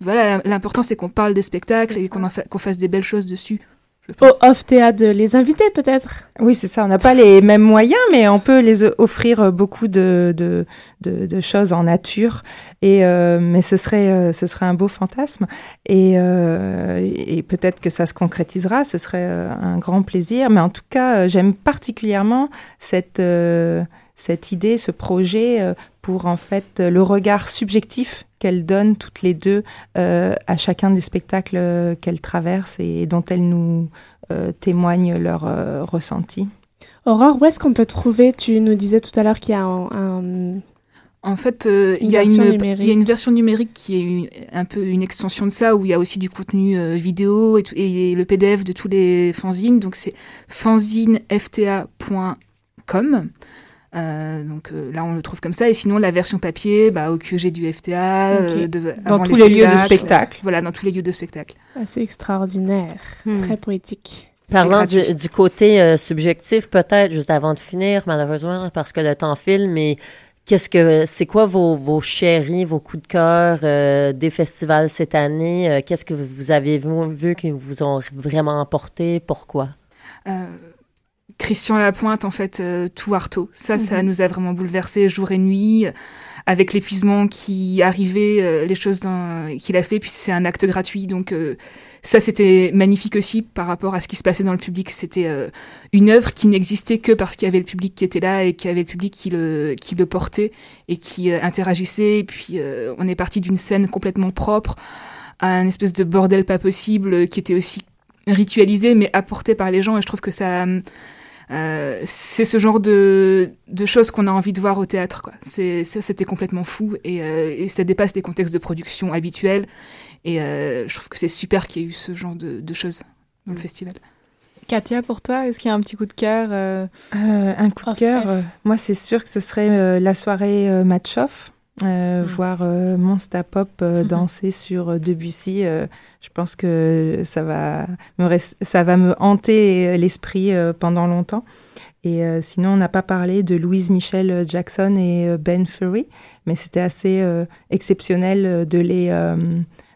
voilà, l'important c'est qu'on parle des spectacles et qu'on en fa- qu'on fasse des belles choses dessus. Au off-TA de les inviter peut-être? Oui, c'est ça. On n'a pas les mêmes moyens, mais on peut les offrir euh, beaucoup de, de, de, de choses en nature. Et, euh, mais ce serait, euh, ce serait un beau fantasme. Et, euh, et peut-être que ça se concrétisera. Ce serait un grand plaisir. Mais en tout cas, j'aime particulièrement cette, cette idée, ce projet euh, pour en fait le regard subjectif qu'elles donnent toutes les deux euh, à chacun des spectacles euh, qu'elles traversent et dont elles nous euh, témoignent leur euh, ressenti. Aurore, où est-ce qu'on peut trouver Tu nous disais tout à l'heure qu'il y a un, un- En fait, euh, Une il y, a version une- numérique. il y a une version numérique qui est une- un peu une extension de ça, où il y a aussi du contenu euh, vidéo et, tout- et le PDF de tous les fanzines. Donc c'est fanzinefta.com. Euh, donc euh, là, on le trouve comme ça. Et sinon, la version papier, bah, au QG du FTA. Ok. euh, de- Dans tous les lieux de spectacle. Voilà, dans tous les lieux de spectacle. Ah, C'est extraordinaire, très poétique. Parlant du, côté euh, subjectif, peut-être, juste avant de finir, malheureusement, parce que le temps file, mais qu'est-ce que c'est quoi vos, vos chéris, vos coups de cœur euh, des festivals cette année? Euh, qu'est-ce que vous avez vu, vu qui vous ont vraiment emporté? Pourquoi? Christian Lapointe, en fait, euh, tout Artaud. Ça, ça Mhm. nous a vraiment bouleversé jour et nuit. euh, Avec l'épuisement qui arrivait, euh, les choses qu'il a fait, puis c'est un acte gratuit. Donc, ça, c'était magnifique aussi par rapport à ce qui se passait dans le public. C'était une œuvre qui n'existait que parce qu'il y avait le public qui était là et qu'il y avait le public qui le, qui le portait et qui interagissait. Et puis, on est parti d'une scène complètement propre à un espèce de bordel pas possible qui était aussi ritualisé mais apporté par les gens et je trouve que ça euh, c'est ce genre de, de choses qu'on a envie de voir au théâtre quoi. C'est ça c'était complètement fou et, euh, et ça dépasse les contextes de production habituels. Et euh, je trouve que c'est super qu'il y ait eu ce genre de, de choses dans le festival. Katia, pour toi, est-ce qu'il y a un petit coup de cœur euh, Euh, un coup de cœur, euh, moi c'est sûr que ce serait euh, la soirée euh, euh, voir euh, Monsta Pop euh, danser sur euh, Debussy, je pense que ça va me, ça va me hanter l'esprit pendant longtemps. Et sinon, on n'a pas parlé de Louise Michel Jackson et Ben Furry, mais c'était assez exceptionnel de les,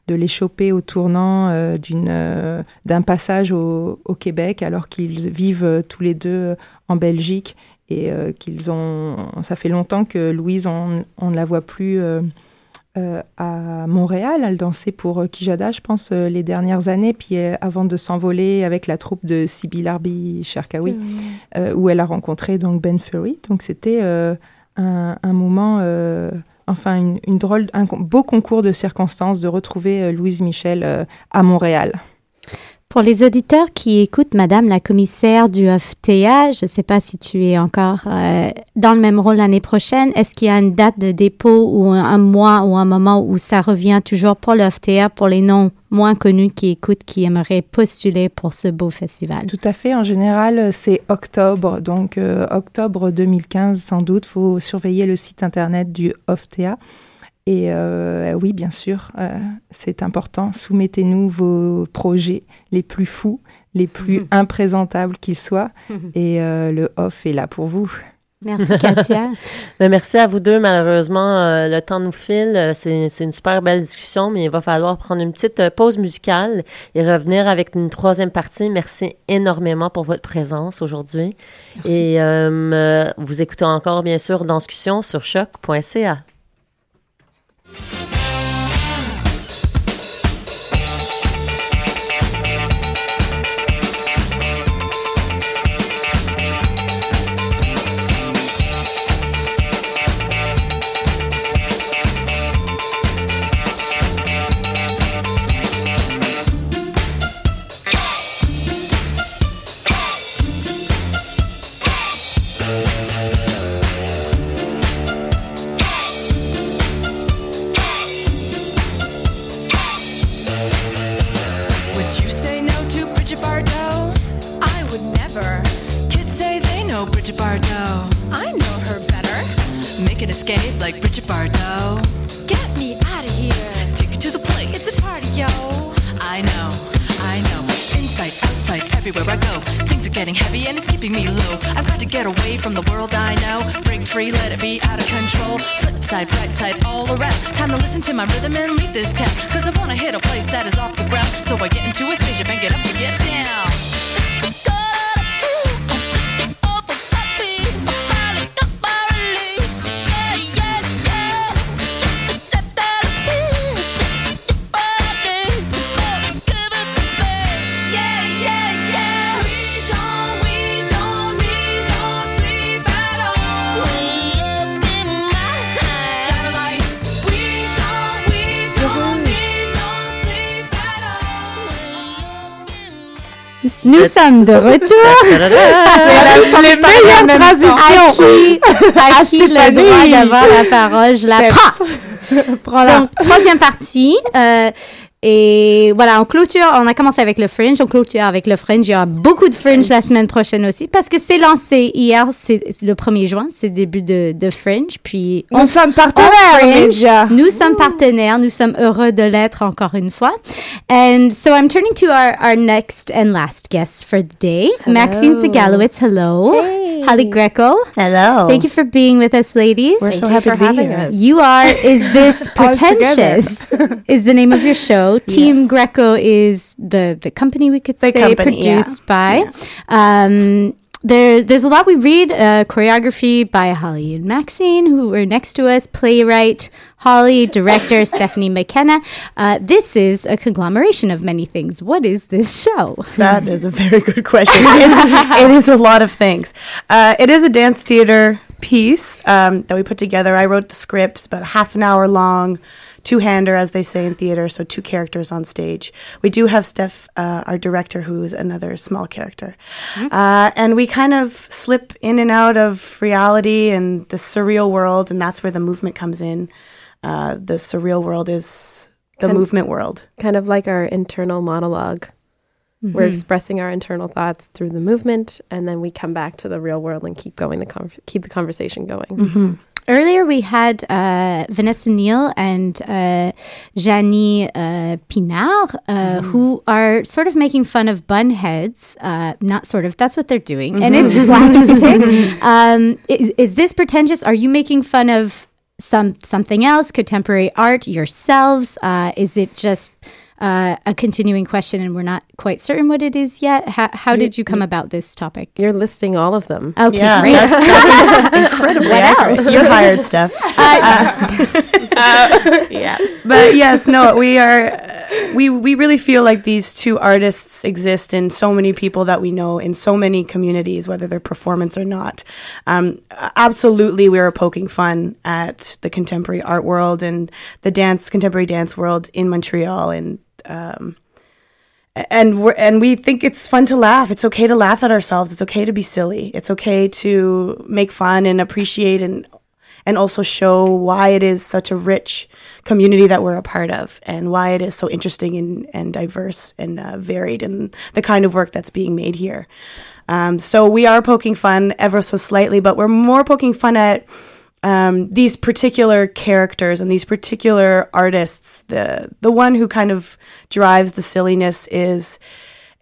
de les choper au tournant d'une, d'un passage au, au Québec, alors qu'ils vivent tous les deux en Belgique et euh, qu'ils ont. Ça fait longtemps que Louise, on, on ne la voit plus euh, euh, à Montréal. Elle dansait pour Kijada, je pense, les dernières années, puis avant de s'envoler avec la troupe de Sybille Arby Cherkaoui, où elle a rencontré donc Ben Fury. Donc c'était un, un moment. Enfin, une, une drôle, un beau concours de circonstances de retrouver Louise Michel à Montréal. Pour les auditeurs qui écoutent Madame la commissaire du OFTA, je ne sais pas si tu es encore euh, dans le même rôle l'année prochaine. Est-ce qu'il y a une date de dépôt ou un, mois ou un moment où ça revient toujours pour le OFTA pour les noms moins connus qui écoutent, qui aimeraient postuler pour ce beau festival? Tout à fait. En général, c'est octobre. Donc, euh, octobre 2015, sans doute. Il faut surveiller le site internet du OFTA. Et euh, oui, bien sûr, euh, c'est important. Soumettez-nous vos projets les plus fous, les plus imprésentables qu'ils soient. Et euh, le OFF est là pour vous. Merci, Katia. Ben, merci à vous deux. Malheureusement, euh, le temps nous file. C'est une super belle discussion, mais il va falloir prendre une petite euh, pause musicale et revenir avec une troisième partie. Merci énormément pour votre présence aujourd'hui. Merci. Et euh, euh, vous écoutez encore, bien sûr, Danscussion sur choc.ca. Thank you Things are getting heavy and it's keeping me low. I've got to get away from the world I know. Break free, let it be out of control. Flip side, bright side, all around. Time to listen to my rhythm and leave this town. Cause I wanna hit a place that is off the ground. So I get into a spaceship and get up and get down. Nous sommes de retour. C'est les meilleures transitions. À qui, à qui le droit d'avoir la parole? Je la prends. Prends-la. Donc, troisième partie. euh, et voilà, on clôture, on a commencé avec le Fringe, on clôture avec le Fringe. Il y aura beaucoup de Fringe la semaine prochaine aussi parce que c'est lancé hier, c'est le 1er juin, c'est le début de, de Fringe. Puis Nous on- sommes on partenaires, Fringe. Nous sommes partenaires, nous sommes heureux de l'être encore une fois. And so I'm turning to our, our next and last guest for the day, Maxine Segalowitz. Hello. Holly Greco. Hello. Thank you for being with us, ladies. We're so happy to be here. You are, is this pretentious? is the name of your show. Team Yes. Greco is the, the company we could The say company, yeah. produced by. Um, there, there's a lot we read. Uh, choreography by Holly and Maxine, who were next to us. Playwright Holly, director Stephanie McKenna. Uh, this is a conglomeration of many things. What is this show? That is a very good question. It's, it is a lot of things. Uh, it is a dance theater piece um, that we put together. I wrote the script. It's about half an hour long, two hander, as they say in theater, so two characters on stage. We do have Steph, uh, our director, who is another small character. Uh, and we kind of slip in and out of reality and the surreal world, and that's where the movement comes in. Uh, the surreal world is the Kind- movement world. Kind of like our internal monolog We're Mhm. expressing our internal thoughts through the movement, and then we come back to the real world and keep going the con- keep the conversation going. Earlier, we had uh, Vanessa Neal and uh, Janie uh, Pinard, uh, who are sort of making fun of bun heads. Uh, not sort of, that's what they're doing. And it's Mhm. slapstick. um, is, is this pretentious? Are you making fun of some something else, contemporary art, yourselves? Uh, is it just uh, a continuing question and we're not quite certain what it is yet? How, how You- did you come about this topic? You're listing all of them. Okay, Yeah, great. that's- that's incredibly What accurate. else? You're hired, Steph. yes. But yes, no, we are. uh, We we really feel like these two artists exist in so many people that we know in so many communities, whether they're performance or not. Um, absolutely, we are poking fun at the contemporary art world and the dance, contemporary dance world in Montreal, and um, and we're and we think it's fun to laugh. It's okay to laugh at ourselves. It's okay to be silly. It's okay to make fun and appreciate and and also show why it is such a rich community that we're a part of and why it is so interesting and, and diverse and uh, varied in the kind of work that's being made here. Um, so we are poking fun ever so slightly, but we're more poking fun at um, these particular characters and these particular artists. The the one who kind of drives the silliness is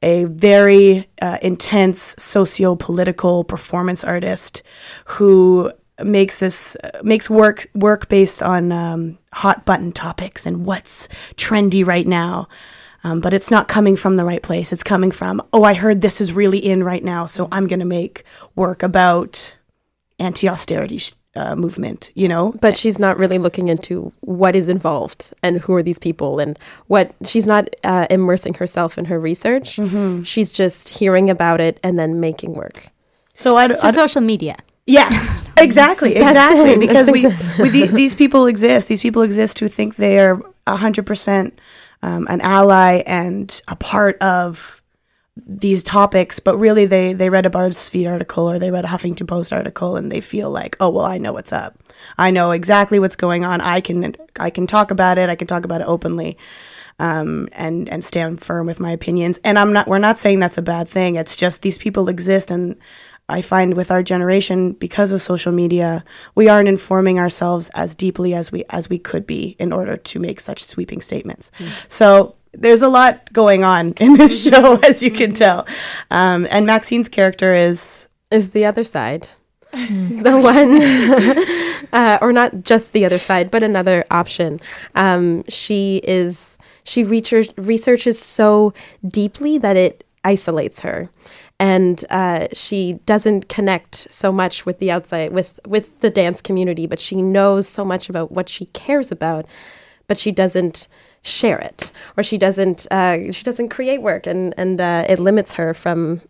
a very uh, intense socio-political performance artist who makes this uh, makes work work based on um, hot button topics and what's trendy right now. Um, but it's not coming from the right place. It's coming from, oh, I heard this is really in right now, so I'm going to make work about anti-austerity sh- uh, movement. You know, But she's not really looking into what is involved and who are these people and what she's not uh, immersing herself in her research. Mm-hmm. She's just hearing about it and then making work. So I, So social media. Yeah, exactly, exactly. it. Because we, we the, these people exist. These people exist who think they are hundred percent um, an ally and a part of these topics, but really they they read a BuzzFeed article or they read a Huffington Post article and they feel like, oh well, I know what's up. I know exactly what's going on. I can I can talk about it. I can talk about it openly. Um, and and stand firm with my opinions. And I'm not. We're not saying that's a bad thing. It's just these people exist, and I find with our generation, because of social media, we aren't informing ourselves as deeply as we as we could be in order to make such sweeping statements. So there's a lot going on in this show, as you can tell. Um, and Maxine's character is is the other side. the one, uh, or not just the other side, but another option. Um, she is she research, researches so deeply that it isolates her, and uh, she doesn't connect so much with the outside with with the dance community. But she knows so much about what she cares about, but she doesn't share it, or she doesn't uh, she doesn't create work, and and uh, it limits her from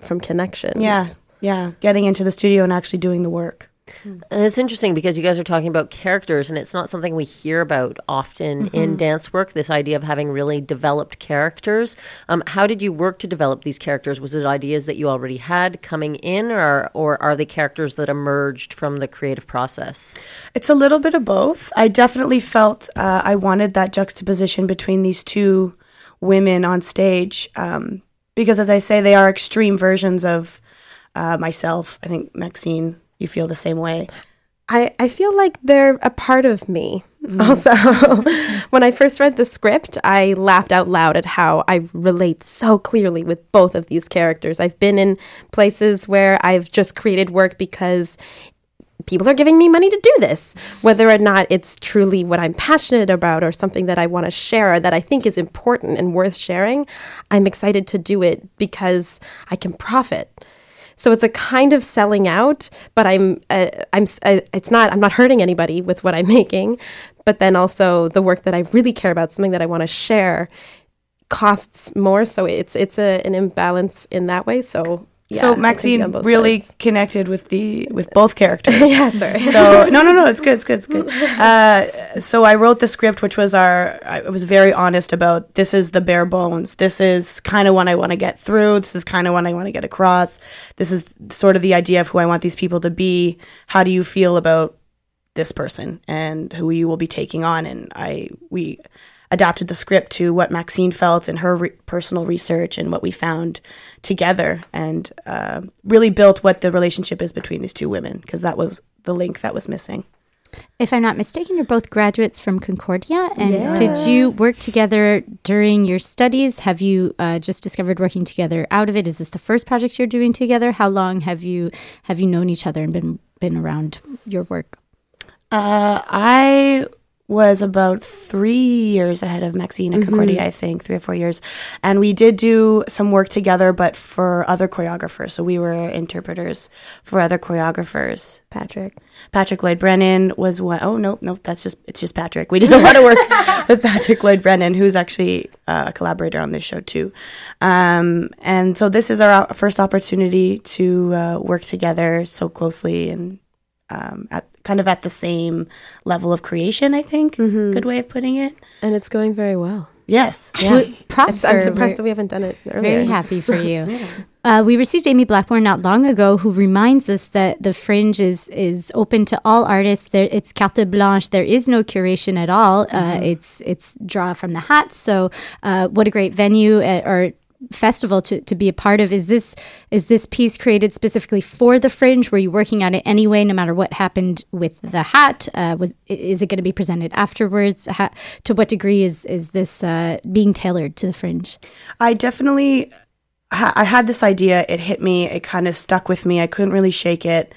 from connections. yeah, yeah, getting into the studio and actually doing the work. And it's interesting because you guys are talking about characters, and it's not something we hear about often in Mhm. dance work. This idea of having really developed characters. Um, how did you work to develop these characters? Was it ideas that you already had coming in, or or are they characters that emerged from the creative process? It's a little bit of both. I definitely felt uh, I wanted that juxtaposition between these two women on stage um, because, as I say, they are extreme versions of uh, myself. I think Maxine, you feel the same way. I, I feel like they're a part of me. Mm. Also, when I first read the script, I laughed out loud at how I relate so clearly with both of these characters. I've been in places where I've just created work because people are giving me money to do this, whether or not it's truly what I'm passionate about or something that I want to share or that I think is important and worth sharing. I'm excited to do it because I can profit. So it's a kind of selling out, but I'm uh, I'm uh, it's not I'm not hurting anybody with what I'm making, but then also the work that I really care about, something that I want to share, costs more. So it's it's a, an imbalance in that way. So yeah, so Maxine really sides. connected with the with both characters. Yeah, sorry. So no, no, no, it's good, it's good, it's good. Uh, so I wrote the script, which was our. I was very honest about this is the bare bones. This is kind of what I want to get through. This is kind of what I want to get across. This is sort of the idea of who I want these people to be. How do you feel about this person and who you will be taking on? And I we adapted the script to what Maxine felt and her re- personal research and what we found together, and uh, really built what the relationship is between these two women because that was the link that was missing. If I'm not mistaken, you're both graduates from Concordia. And Yeah. did you work together during your studies? Have you uh, just discovered working together out of it? Is this the first project you're doing together? How long have you have you known each other and been been around your work? Uh, I was about three years ahead of Maxine at Mhm. Concordia, I think, three or four years. And we did do some work together, but for other choreographers. So we were interpreters for other choreographers. Patrick. Patrick Lloyd Brennan was one oh no, no, that's just, it's just Patrick. We did a lot of work with Patrick Lloyd Brennan, who's actually uh, a collaborator on this show too. Um, and so this is our first opportunity to uh, work together so closely and um, at kind of at the same level of creation. I think is a good way of putting it. And it's going very well. Yes. Yeah. Props I'm surprised that we haven't done it earlier. Very happy for you. Uh, we received Amy Blackmore not long ago, who reminds us that the Fringe is is open to all artists. There, it's carte blanche. There is no curation at all. Uh, Mhm. it's it's draw from the hat. So, uh, what a great venue uh, or festival to, to be a part of. Is this is this piece created specifically for the Fringe? Were you working on it anyway, no matter what happened with the hat? Uh, was is it going to be presented afterwards? Ha- to what degree is is this uh, being tailored to the Fringe? I definitely I had this idea. It hit me. It kind of stuck with me. I couldn't really shake it.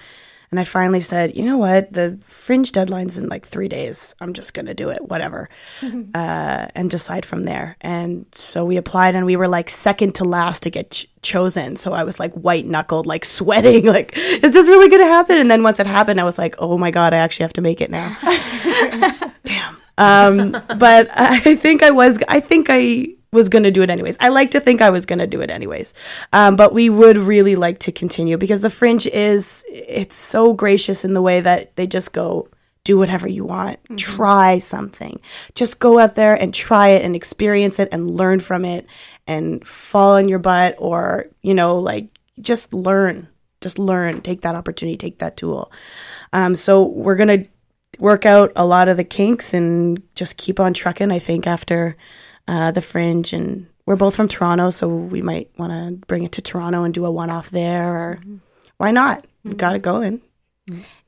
And I finally said, you know what? The fringe deadline's in like three days. I'm just going to do it, whatever, uh, and decide from there. And so we applied and we were like second to last to get ch- chosen. So I was like white knuckled, like sweating, like, is this really going to happen? And then once it happened, I was like, oh my God, I actually have to make it now. Um, but I think I was, I think I was going to do it anyways. I like to think I was going to do it anyways. Um, but we would really like to continue because the fringe is, it's so gracious in the way that they just go, do whatever you want, try something. Just go out there and try it and experience it and learn from it and fall on your butt or, you know, like just learn. Just learn. Take that opportunity, take that tool. Um, so we're going to work out a lot of the kinks and just keep on trucking, I think, after uh, the fringe. And we're both from Toronto, so we might want to bring it to Toronto and do a one off there. Or why not? We've got it going.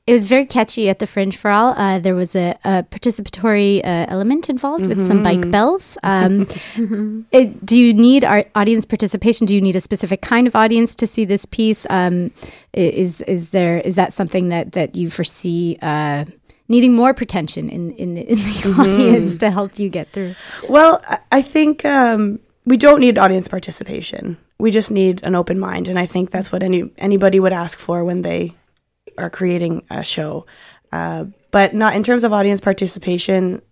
It was very catchy at the Fringe for All. Uh, there was a, a participatory uh, element involved with some bike Mhm. bells. Um, it- do you need our audience participation? Do you need a specific kind of audience to see this piece? Um, is is there is that something that that you foresee? Needing more pretension in in the, in the Mhm. audience to help you get through. Well, I- think um, we don't need audience participation. We just need an open mind, and I think that's what any anybody would ask for when they are creating a show. Uh, but not in terms of audience participation,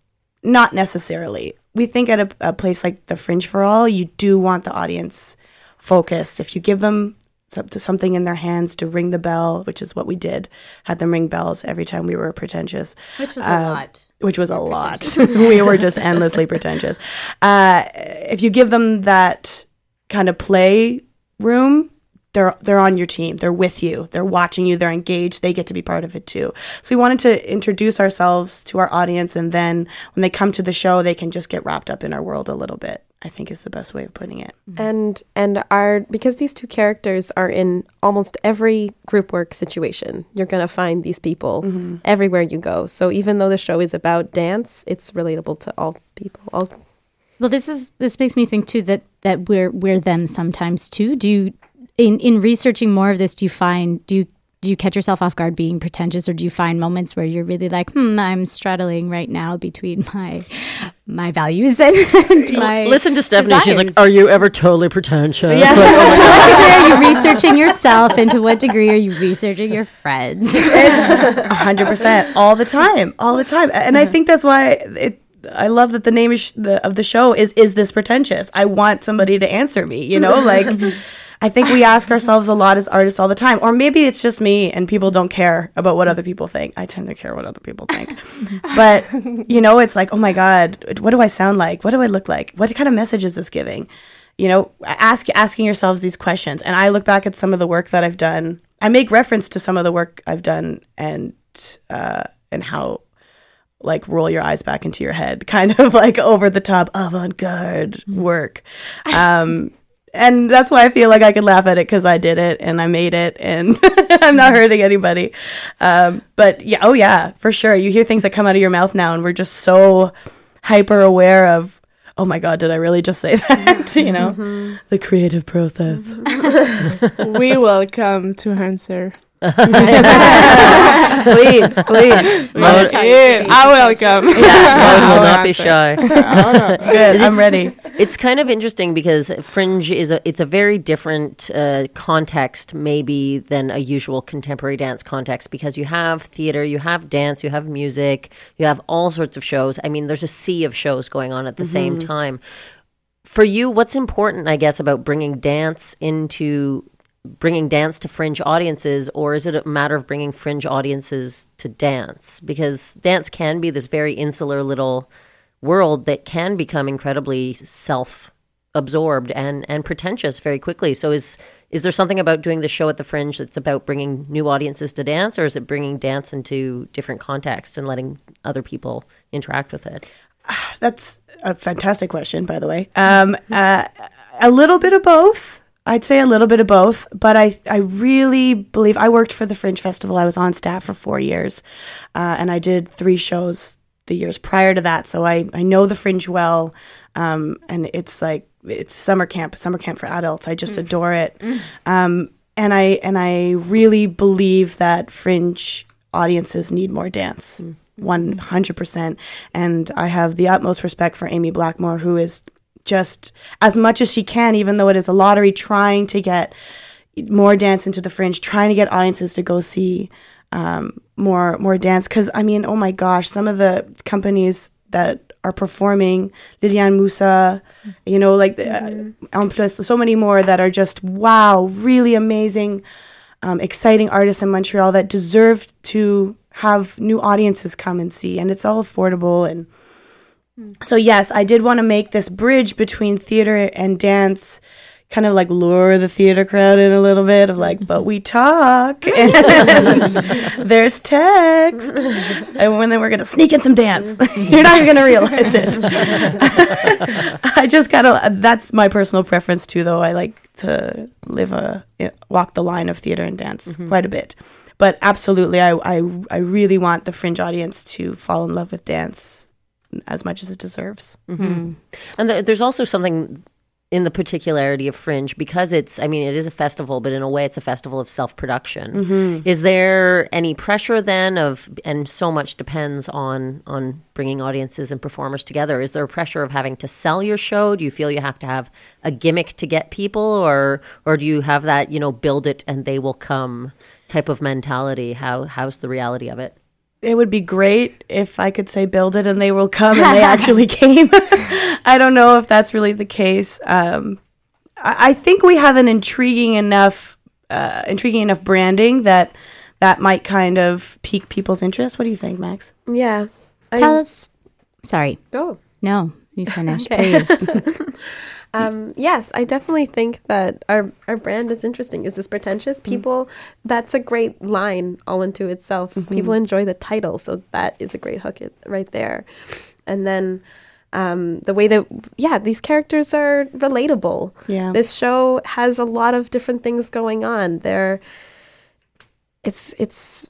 not necessarily. We think at a, a place like the Fringe for All, you do want the audience focused. If you give them something in their hands to ring the bell, which is what we did, had them ring bells every time we were pretentious, Which was a Uh, lot. Which was a lot. we were just endlessly pretentious. Uh, if you give them that kind of play room, they're they're on your team. They're with you. They're watching you. They're engaged. They get to be part of it too. So we wanted to introduce ourselves to our audience, and then when they come to the show, they can just get wrapped up in our world a little bit. I think is the best way of putting it. And and our because these two characters are in almost every group work situation, you're gonna find these people Mhm. everywhere you go. So even though the show is about dance, it's relatable to all people. All Well, this is this makes me think too that that we're we're them sometimes too. Do you in in researching more of this? Do you find do you do you catch yourself off guard being pretentious, or do you find moments where you're really like, hmm, I'm straddling right now between my my values and, and my Listen to Stephanie. She's like, "Are you ever totally pretentious?" Yeah. Like, oh to what degree are you researching yourself, and to what degree are you researching your friends? A hundred percent all the time, all the time, and I think that's why it. I love that the name is the, of the show is "Is this pretentious?" I want somebody to answer me. You know, like I think we ask ourselves a lot as artists all the time, or maybe it's just me and people don't care about what other people think. I tend to care what other people think, but you know, it's like, oh my god, what do I sound like? What do I look like? What kind of message is this giving? You know, ask asking yourselves these questions, and I look back at some of the work that I've done. I make reference to some of the work I've done, and uh, and how like roll your eyes back into your head, kind of like over the top avant garde work. Um, and that's why I feel like I can laugh at it because I did it and I made it and I'm not mm-hmm. hurting anybody. Um, but yeah, oh yeah, for sure. You hear things that come out of your mouth now, and we're just so hyper aware of. Oh my God! Did I really just say that? you know, mm-hmm. the creative process. Mm-hmm. we welcome to answer. please, please. Mode- Yeah, I welcome. Mode will not be shy. Good, I'm ready. It's kind of interesting because Fringe is a it's a very different uh, context maybe than a usual contemporary dance context because you have theater, you have dance, you have music, you have all sorts of shows. I mean, there's a sea of shows going on at the same Mhm. time. For you, what's important, I guess, about bringing dance into bringing dance to fringe audiences or is it a matter of bringing fringe audiences to dance because dance can be this very insular little world that can become incredibly self absorbed and and pretentious very quickly so is is there something about doing the show at the fringe that's about bringing new audiences to dance or is it bringing dance into different contexts and letting other people interact with it That's a fantastic question, by the way. Um, uh, a little bit of both. I'd say a little bit of both, but I, I really believe I worked for the Fringe Festival. I was on staff for four years, uh, and I did three shows the years prior to that. So I, I know the Fringe well, um, and it's like it's summer camp, summer camp for adults. I just adore it, um, and I and I really believe that Fringe audiences need more dance. 100%. And I have the utmost respect for Amy Blackmore, who is just as much as she can, even though it is a lottery, trying to get more dance into the fringe, trying to get audiences to go see um, more more dance. Because I mean, oh my gosh, some of the companies that are performing, Liliane Musa, you know, like the, uh, En Plus, so many more that are just wow, really amazing, um, exciting artists in Montreal that deserve to have new audiences come and see, and it's all affordable and. So yes, I did want to make this bridge between theater and dance, kind of like lure the theater crowd in a little bit of like, but we talk and there's text, and when then we're gonna sneak in some dance. You're not even gonna realize it. I just kind of that's my personal preference too, though. I like to live a eh, walk the line of theater and dance mm-hmm. quite a bit. but absolutely, I, I I really want the fringe audience to fall in love with dance as much as it deserves. Mhm. And there, there's also something in the particularity of Fringe because it's, I mean, it is a festival, but in a way, it's a festival of self production. Mhm. Is there any pressure then of, and so much depends on on bringing audiences and performers together? Is there a pressure of having to sell your show? Do you feel you have to have a gimmick to get people, or or do you have that, you know, build it and they will come type of mentality? How how's the reality of it? It would be great if I could say build it and they will come and they actually came. I don't know if that's really the case. Um, I, I think we have an intriguing enough, uh, intriguing enough branding that that might kind of pique people's interest. What do you think, Max? Yeah. Tell us. Sorry. Go. No, you finish, Okay. please. Um, yes, I definitely think that our our brand is interesting. Is this pretentious? People, that's a great line all into itself. People enjoy the title, so that is a great hook it, right there. And then um, the way that yeah, these characters are relatable. Yeah. this show has a lot of different things going on. There, it's it's.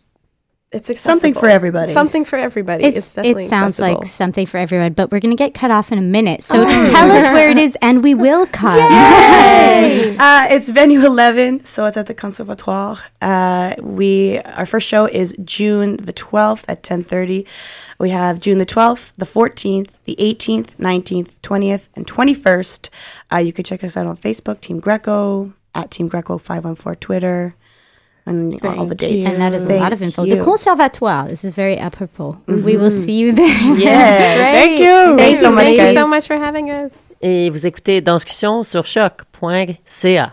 It's Something for everybody. Something for everybody. It's, It's, definitely it sounds accessible. like something for everyone, but we're going to get cut off in a minute. So Oh. tell us where it is, and we will cut. Uh, it's venue 11, so it's at the Conservatoire. Uh, we our first show is June the 12th at 10:30. We have June the 12th, the 14th, the 18th, 19th, 20th, and 21st. Uh, you can check us out on Facebook, Team Greco, at Team Greco 514 Twitter, and all the dates. And that is a lot of info. you. The Conservatoire. This is very apropos. We will mm-hmm. see you there. Yes. Thank you. Thanks so much, Thank guys. you so much for having us. Et vous écoutez Danscussion sur choc.ca.